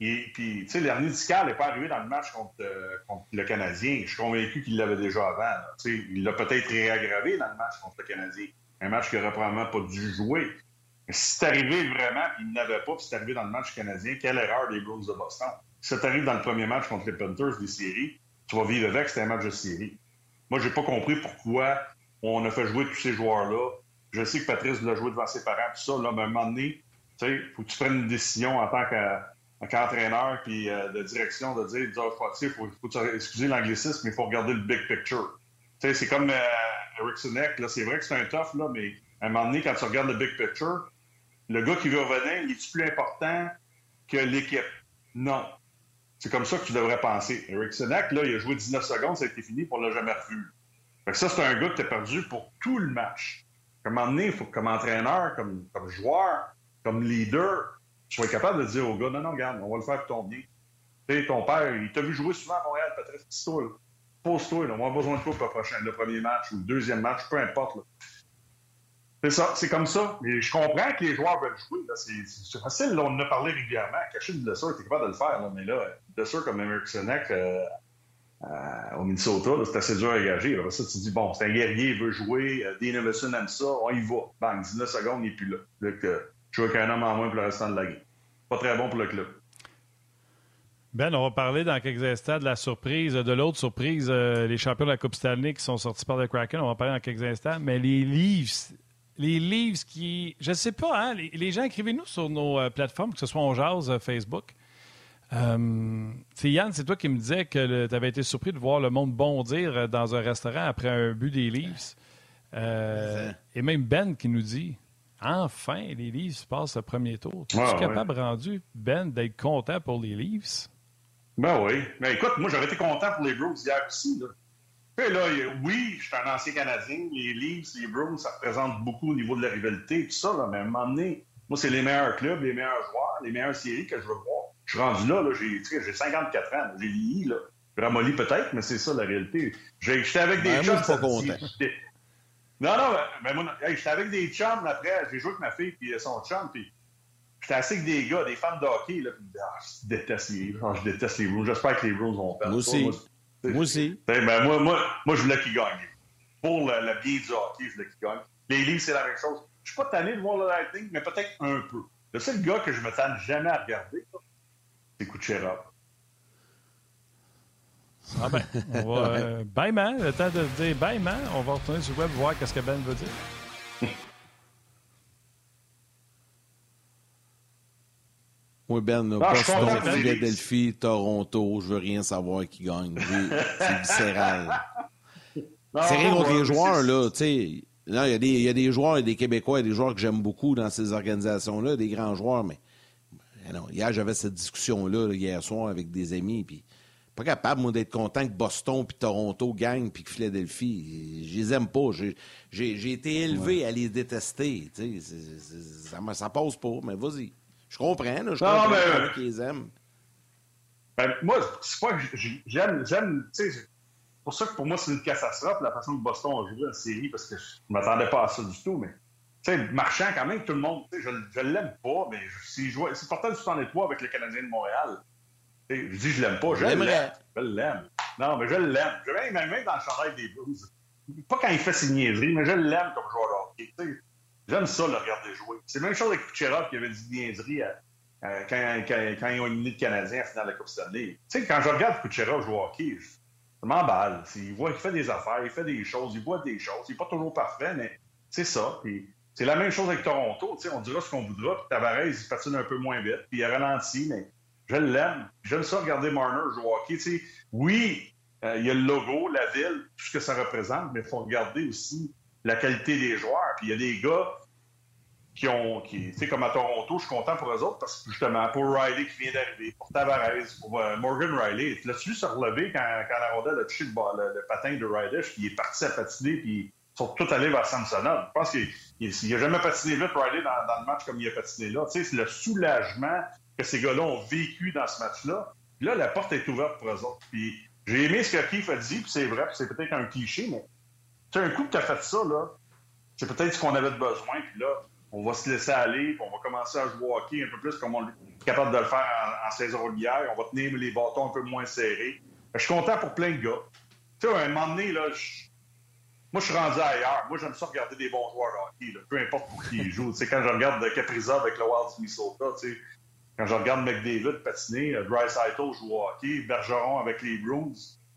Et puis, tu sais, l'hernie discale n'est pas arrivé dans le match euh, contre, le Canadien. Je suis convaincu qu'il l'avait déjà avant. Il l'a peut-être réaggravé dans le match contre le Canadien. Un match qu'il n'aurait probablement pas dû jouer. Mais si c'est arrivé vraiment, puis il n'avait pas, puis c'est arrivé dans le match canadien, quelle erreur des Bruins de Boston. Si ça arrive dans le premier match contre les Panthers des séries, tu vas vivre avec, c'est un match de série. Moi, j'ai pas compris pourquoi on a fait jouer tous ces joueurs-là. Je sais que Patrice l'a joué devant ses parents, tout ça, là, mais à un moment donné, tu sais, faut que tu prennes une décision en tant qu'entraîneur puis euh, de direction de dire, il faut, faut, excuser l'anglicisme, mais il faut regarder le big picture. Tu sais, c'est comme euh, Eric Sinek, là, c'est vrai que c'est un tough, là, mais à un moment donné, quand tu regardes le big picture, le gars qui veut revenir, il est plus important que l'équipe? Non. C'est comme ça que tu devrais penser. Eric Sinek, là, il a joué 19 secondes, ça a été fini, pour on l'a jamais revu. Fait que ça, c'est un gars que tu as perdu pour tout le match. Donné, il faut comme entraîneur, comme, comme joueur, comme leader, tu sois capable de dire au gars, non, non, regarde, on va le faire pour ton bien. Tu ton père, il t'a vu jouer souvent à Montréal, Patrice, pose-toi, pose-toi, on a besoin de toi pour le, prochain, le premier match ou le deuxième match, peu importe. C'est ça, c'est comme ça. Je comprends que les joueurs veulent jouer. C'est facile, on en a parlé régulièrement. Cacher de tu es capable de le faire. Mais là, Dessert comme Eric Senek euh, euh, au Minnesota, c'est assez dur à gager. Après ça, tu dis, bon, c'est un guerrier, il veut jouer. Euh, Dean Emerson aime ça, on y va. Bang, 19 secondes, il n'est plus là. Donc, je joue avec un homme en moins pour le restant de la game. Pas très bon pour le club. Ben, on va parler dans quelques instants de la surprise, de l'autre surprise, les champions de la Coupe Stanley qui sont sortis par le Kraken. On va parler dans quelques instants. Mais les Leafs, les livres qui. Je ne sais pas, hein, les, gens, écrivez-nous sur nos euh, plateformes, que ce soit en Jazz, euh, Facebook. Euh, Yann, c'est toi qui me disais que tu avais été surpris de voir le monde bondir dans un restaurant après un but des Leafs. et même Ben qui nous dit Enfin, les Leafs passent le premier tour. Tu es ah, capable rendu, Ben, d'être content pour les Leafs? Ben oui. Mais écoute, moi, j'aurais été content pour les Bruins hier aussi. Là là, oui, je suis un ancien Canadien. Les Leafs, les Bruins, ça représente beaucoup au niveau de la rivalité, tout ça. Là, mais à un moment donné, moi, c'est les meilleurs clubs, les meilleurs joueurs, les meilleures séries que je veux voir. Je suis rendu là, là j'ai 54 ans, j'ai vieilli, là. Ramolli peut-être, mais c'est ça la réalité. J'étais avec des ben, chums. Pas content. Non, non, mais moi, j'étais avec des chums après. J'ai joué avec ma fille puis son chum, puis j'étais assis avec des gars, des fans de hockey, là, puis ah, je déteste les ah, je déteste les Bruins. J'espère que les Bruins vont perdre. Moi aussi. Moi aussi. *laughs* Ben, moi, moi, moi, je voulais qu'il gagne. Pour le, le, bien du hockey, je voulais qu'il gagne. Les Leafs, c'est la même chose. Je suis pas tanné de voir le Lightning, mais peut-être un peu. Le seul gars que je me tanne jamais à regarder, c'est Kucherov. Ah ben, on va... Euh, *laughs* bye, man. Le temps de dire bye, man. On va retourner sur le web voir ce que Ben veut dire. Oui, Ben, non, Boston, Philadelphie, Toronto, je veux rien savoir qui gagne. C'est *laughs* viscéral. C'est rien contre les joueurs, là. Il y, y, a des joueurs, des Québécois, des joueurs que j'aime beaucoup dans ces organisations-là, des grands joueurs, mais non, hier, j'avais cette discussion-là, hier soir, avec des amis, puis pas capable, moi, d'être content que Boston puis Toronto gagnent puis que Philadelphie. Je les aime pas. J'ai été élevé à les détester. Ça, ça passe pas, mais vas-y. Je comprends, là, je comprends mais... qu'ils aiment. Ben, moi, c'est pas que j'aime, j'aime, tu sais, c'est pour ça que pour moi, c'est une catastrophe, la façon que Boston a joué la série, parce que je m'attendais pas à ça du tout, mais, tu sais, marchand, quand même, tout le monde, tu sais, je, je l'aime pas, mais si je c'est pourtant du 63 avec le Canadien de Montréal. je dis je l'aime pas, je l'aime. Je l'aime. Non, mais je l'aime. Je l'aime même dans le chandail des Blues. Pas quand il fait ses niaiseries, mais je l'aime comme joueur de hockey. J'aime ça, le regarder jouer. C'est la même chose avec Kucherov qui avait dit niaiserie à, quand, ils ont éliminé le Canadien à la finale de la Coupe Stanley. Tu sais, quand je regarde Kuchera jouer au hockey, je m'emballe. Il voit qu'il fait des affaires, il fait des choses, il voit des choses. Il n'est pas toujours parfait, mais c'est ça. C'est la même chose avec Toronto. Tu sais, on dira ce qu'on voudra. Puis Tavares, il patine un peu moins vite. Puis il ralentit, mais je l'aime. J'aime ça regarder Marner jouer au hockey. Tu sais, oui, euh, il y a le logo, la ville, tout ce que ça représente, mais il faut regarder aussi la qualité des joueurs. Puis il y a des gars qui ont, qui, tu sais, comme à Toronto, je suis content pour eux autres parce que justement, pour Riley qui vient d'arriver, pour Tavares, pour euh, Morgan Riley, l'as-tu vu se relever quand, quand la rondelle a touché le, le, patin de Riley, puis il est parti à patiner, puis ils sont tous allés vers Samsonov. Je pense qu'il n'a jamais patiné vite, Riley, dans, dans, le match comme il a patiné là. Tu sais, c'est le soulagement que ces gars-là ont vécu dans ce match-là. Là, la porte est ouverte pour eux autres. Puis j'ai aimé ce que Keith a dit, puis c'est vrai, puis c'est peut-être un cliché, mais tu un coup que tu as fait ça, là, c'est peut-être ce qu'on avait besoin, puis là, on va se laisser aller, puis on va commencer à jouer hockey un peu plus comme on est capable de le faire en, saison régulière. On va tenir les bâtons un peu moins serrés. Je suis content pour plein de gars. Tu sais, à un moment donné, là, moi, je suis rendu ailleurs. Moi, j'aime ça regarder des bons joueurs de hockey, peu importe pour qui ils jouent. Sais, quand je regarde Capriza avec le Wild Minnesota, sais, quand je regarde McDavid patiner, euh, Bryce Saito joue au hockey, Bergeron avec les Bruins,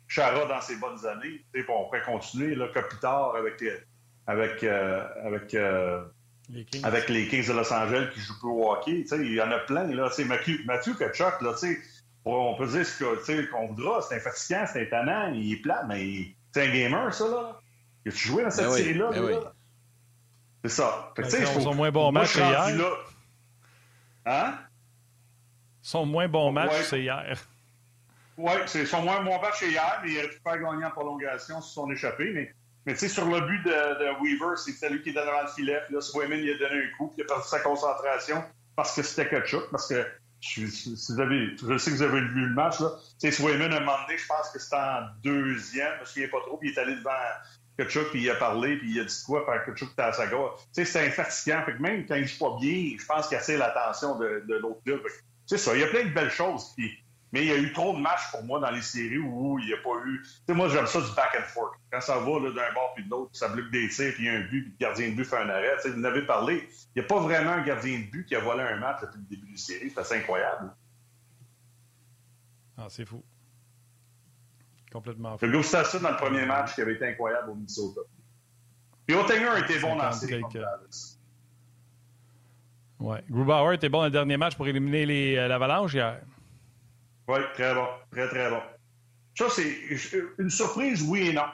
Chara dans ses bonnes années, tu sais, on pourrait continuer, là, Kopitar avec, euh, avec, euh, avec les avec les Kings de Los Angeles qui jouent plus au hockey. Il y en a plein. Là. Mathieu, Mathieu Kachuk, là, on peut dire ce qu'on voudra. C'est un fatigant, c'est étonnant, il est plat, mais c'est un gamer, ça. Là. Il a-tu joué dans cette ben série-là? Ben oui, C'est ça. Fait, ils sont moins bons matchs hier. Là... Hein? Son moins bon match, c'est hier. Oui, c'est son moins bon match hier, mais il aurait pu faire gagner en prolongation sur son échappé. Mais mais tu sais, sur le but de, Weaver, c'est lui qui est devant le filet. Là, Swayman, il a donné un coup, puis il a perdu sa concentration parce que c'était Kachuk. Parce que je, vous avez, je sais que vous avez vu le match. Là. Tu Swayman, moment donné, je pense que c'était en deuxième, je me souviens pas trop, puis il est allé devant Kachuk, puis il a parlé, puis il a dit quoi, puis Kachuk était à sa gauche. Tu sais, c'était infatigant. Fait que même quand il joue pas bien, je pense qu'il assez l'attention de, de l'autre club. C'est ça, il y a plein de belles choses. Puis mais il y a eu trop de matchs pour moi dans les séries où il n'y a pas eu. Tu sais, moi, j'aime ça du back and forth. Quand ça va d'un bord puis de l'autre, ça bloque des tirs, puis il y a un but, puis le gardien de but fait un arrêt. Tu sais, vous en avez parlé. Il n'y a pas vraiment un gardien de but qui a volé un match depuis le début de la série. C'est assez incroyable. Ah, c'est fou. Complètement fou. Le Gustafsson dans le premier match qui avait été incroyable au Minnesota. Puis Ottinger a été bon dans la série. Ouais. Grubauer était bon dans le dernier match pour éliminer euh, l'Avalanche hier. Oui, très bon. Très, très bon. Ça, c'est une surprise, oui et non.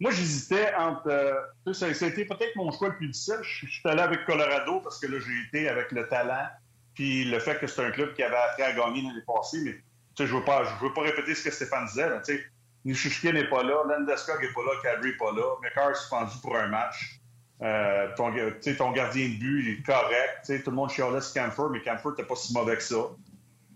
Moi, j'hésitais entre. Euh, ça, a été peut-être mon choix le plus difficile. Je, suis allé avec Colorado parce que là, j'ai été avec le talent puis le fait que c'est un club qui avait appris à gagner l'année passée. Mais je ne veux, pas, je veux pas répéter ce que Stéphane disait. Là, Nishushkin n'est pas là, Landeskog n'est pas là, Kadri n'est pas là, McCarr est suspendu pour un match. Euh, ton, ton, gardien de but est correct. tout le monde chialait sur Camphor, mais Camphor n'était pas si mauvais que ça.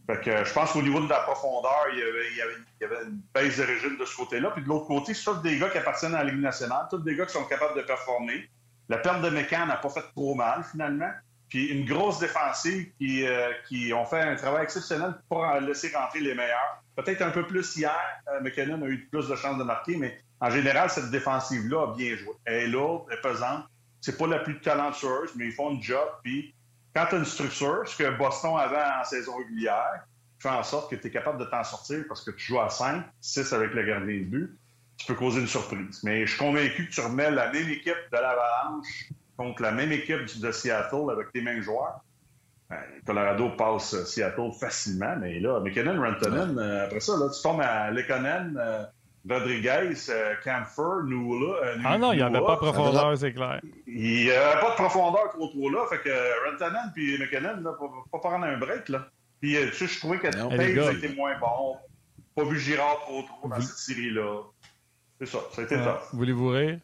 Fait que, je pense qu'au niveau de la profondeur, il y, avait, une baisse de régime de ce côté-là. Puis de l'autre côté, tous des gars qui appartiennent à la Ligue nationale, tous des gars qui sont capables de performer. La perte de Mécan n'a pas fait trop mal, finalement. Puis une grosse défensive qui, euh, qui ont fait un travail exceptionnel pour laisser rentrer les meilleurs. Peut-être un peu plus hier, euh, McKinnon a eu plus de chances de marquer, mais en général, cette défensive-là a bien joué. Elle est lourde, elle est pesante. C'est pas la plus talentueuse, mais ils font un job. Puis quand tu as une structure, ce que Boston avait en saison régulière, fait en sorte que tu es capable de t'en sortir parce que tu joues à 5, 6 avec le gardien de but, tu peux causer une surprise. Mais je suis convaincu que tu remets la même équipe de l'Avalanche contre la même équipe de Seattle avec tes mêmes joueurs. Ben, Colorado passe Seattle facilement, mais là, McKinnon, Rantanen, euh, après ça, là, tu tombes à Lekonen, euh, Rodriguez, euh, Camphor, Nula. Euh, ah non, il n'y avait pas de profondeur, c'est clair. Il n'y avait pas de profondeur trop trop là. Fait que euh, Rantanen puis McKinnon, là, pas, pas prendre un break. Là. Puis tu sais, je trouvais que Page été moins bon. Pas vu Girard trop trop dans cette série-là. C'est ça, ça a été top. Voulez-vous rire?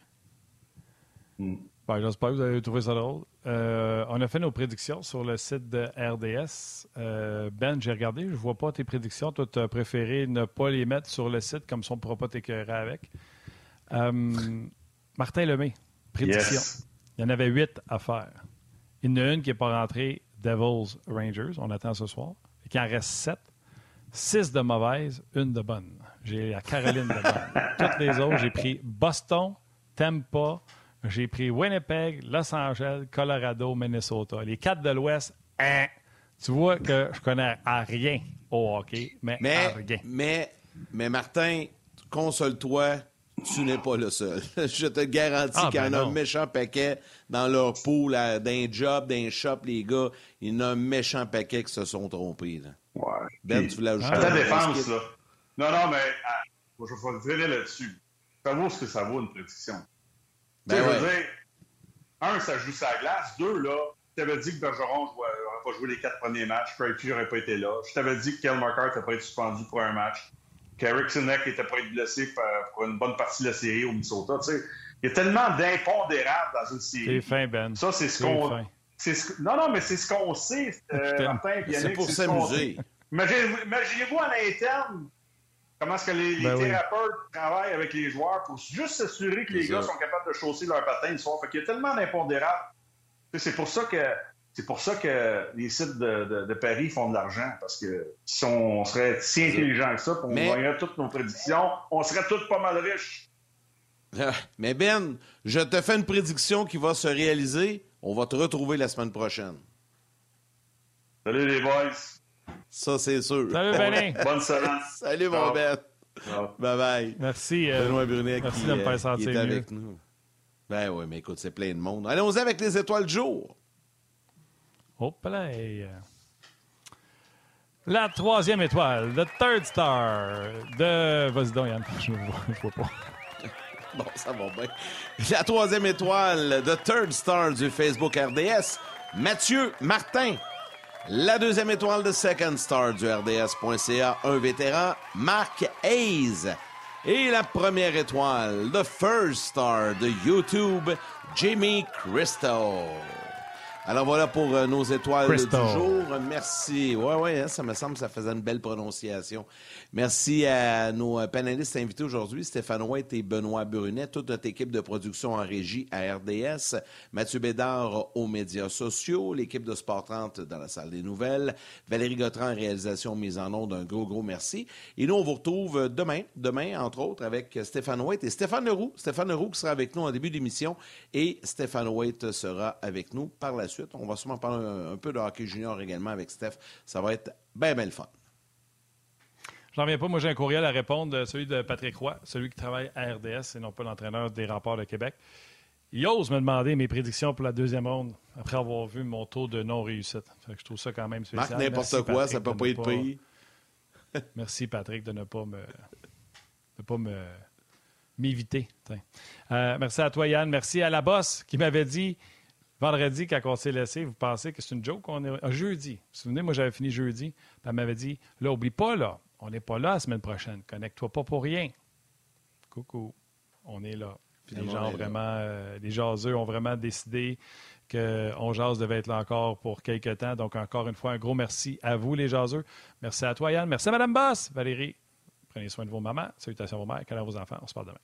Ben, J'espère que vous avez trouvé ça drôle. Euh, on a fait nos prédictions sur le site de RDS. Euh, ben, j'ai regardé, je ne vois pas tes prédictions. Toi, tu as préféré ne pas les mettre sur le site, comme ça on ne pourra pas t'écœurer avec. Euh, Martin Lemay, prédiction. Il y en avait huit à faire. Il y en a une qui n'est pas rentrée, Devils Rangers. On attend ce soir. Il en reste sept. Six de mauvaises, une de bonne. J'ai la Caroline de bonne. *laughs* Toutes les autres, j'ai pris Boston, Tampa, j'ai pris Winnipeg, Los Angeles, Colorado, Minnesota. Les quatre de l'Ouest, hein, Tu vois que je connais à rien au hockey, mais, à Mais, rien. mais, mais Martin, console-toi, tu n'es pas le seul. *laughs* Je te garantis Ah, qu'il y en ben a un méchant paquet dans leur pool, à- d'un job, d'un shop, les gars. Il y en a un méchant paquet qui se sont trompés. Là. Ouais. Ben, tu voulais ajouter À ta défense, là. Non, non, mais ah, moi, je vais te dire là-dessus. Ça vaut ce que ça vaut, une prédiction. Ben je veux dire, un, ça joue sa glace. Deux, là, je t'avais dit que Bergeron n'aurait pas joué les quatre premiers matchs. Craig n'aurait pas été là. Je t'avais dit que Kel Marker n'était pas été suspendu pour un match. Qu'Eric Sinek était pas être blessé pour, une bonne partie de la série au Minnesota. Tu sais, il y a tellement d'impondérables dans une C'est série. fin, Ben. Ça, c'est ce C'est qu'on. fin. c'est ce Non, non, mais c'est ce qu'on sait, euh. Martin. C'est pour s'amuser. Imaginez-vous à l'interne comment est-ce que les, les Ben oui. thérapeutes travaillent avec les joueurs pour juste s'assurer que les gars sont capables de chausser leurs patins le soir? Fait qu'il y a tellement d'impondérables. C'est pour ça que c'est pour ça que les sites de, de- de Paris font de l'argent parce que si on serait si intelligent que ça, puis on Mais- gagnerait toutes nos prédictions, on serait tous pas mal riches. Ah, Mais Ben, je te fais une prédiction qui va se réaliser. On va te retrouver la semaine prochaine. Salut les boys. Ça, c'est sûr. Salut, Benin. Bonne semaine. *laughs* Salut, mon. Ben. Ciao. Bye-bye. Merci. euh, Benoît Brunet merci qui, de me euh, faire qui sentir est mieux. avec nous. Ben oui, mais écoute, c'est plein de monde. Allons-y avec les étoiles du jour. Hop là. La troisième étoile, the third star de. Vas-y donc, Yann. *laughs* Je ne vois pas. *laughs* Bon, ça va bien. La troisième étoile, The Third Star du Facebook RDS, Mathieu Martin. La deuxième étoile de Second Star du RDS.ca, un vétéran, Marc Hayes. Et la première étoile, The First Star de YouTube, Jimmy Crystal. Alors voilà pour euh, nos étoiles Crystal. du jour. Merci. Ouais, ouais, hein, ça me semble que ça faisait une belle prononciation. Merci à nos euh, panélistes invités aujourd'hui, Stéphane White et Benoît Brunet, toute notre équipe de production en régie à RDS, Mathieu Bédard aux médias sociaux, l'équipe de Sport 30 dans la salle des nouvelles, Valérie Gautran en réalisation mise en onde, un gros, gros merci. Et nous, on vous retrouve demain, demain, entre autres, avec Stéphane White et Stéphane Leroux. Stéphane Leroux qui sera avec nous en début d'émission et Stéphane White sera avec nous par la suite. On va sûrement parler un, un peu de hockey junior également avec Steph. Ça va être bien, bien le fun. J'en reviens pas. Moi, j'ai un courriel à répondre, euh, celui de Patrick Roy, celui qui travaille à RDS et non pas l'entraîneur des remparts de Québec. Il ose me demander mes prédictions pour la deuxième ronde après avoir vu mon taux de non-réussite. Je trouve ça quand même spécial. Marc, n'importe Merci, quoi, Patrick, ça peut de pas ne être payé. *laughs* Merci, Patrick, de ne pas me de pas me m'éviter. Euh, merci à toi, Yann. Merci à la boss qui m'avait dit vendredi, quand on s'est laissé, vous pensez que c'est une joke? On est... ah, jeudi. Vous vous souvenez, moi, j'avais fini jeudi. Puis elle m'avait dit, là, oublie pas, là, on n'est pas là la semaine prochaine. Connecte-toi pas pour rien. Coucou. On est là. Puis les gens, vraiment, euh, les jaseux ont vraiment décidé que On Jase devait être là encore pour quelques temps. Donc, encore une fois, un gros merci à vous, les jaseux. Merci à toi, Yann. Merci à Mme Boss. Valérie, prenez soin de vos mamans. Salutations à vos mères. Câlins à vos enfants. On se parle demain.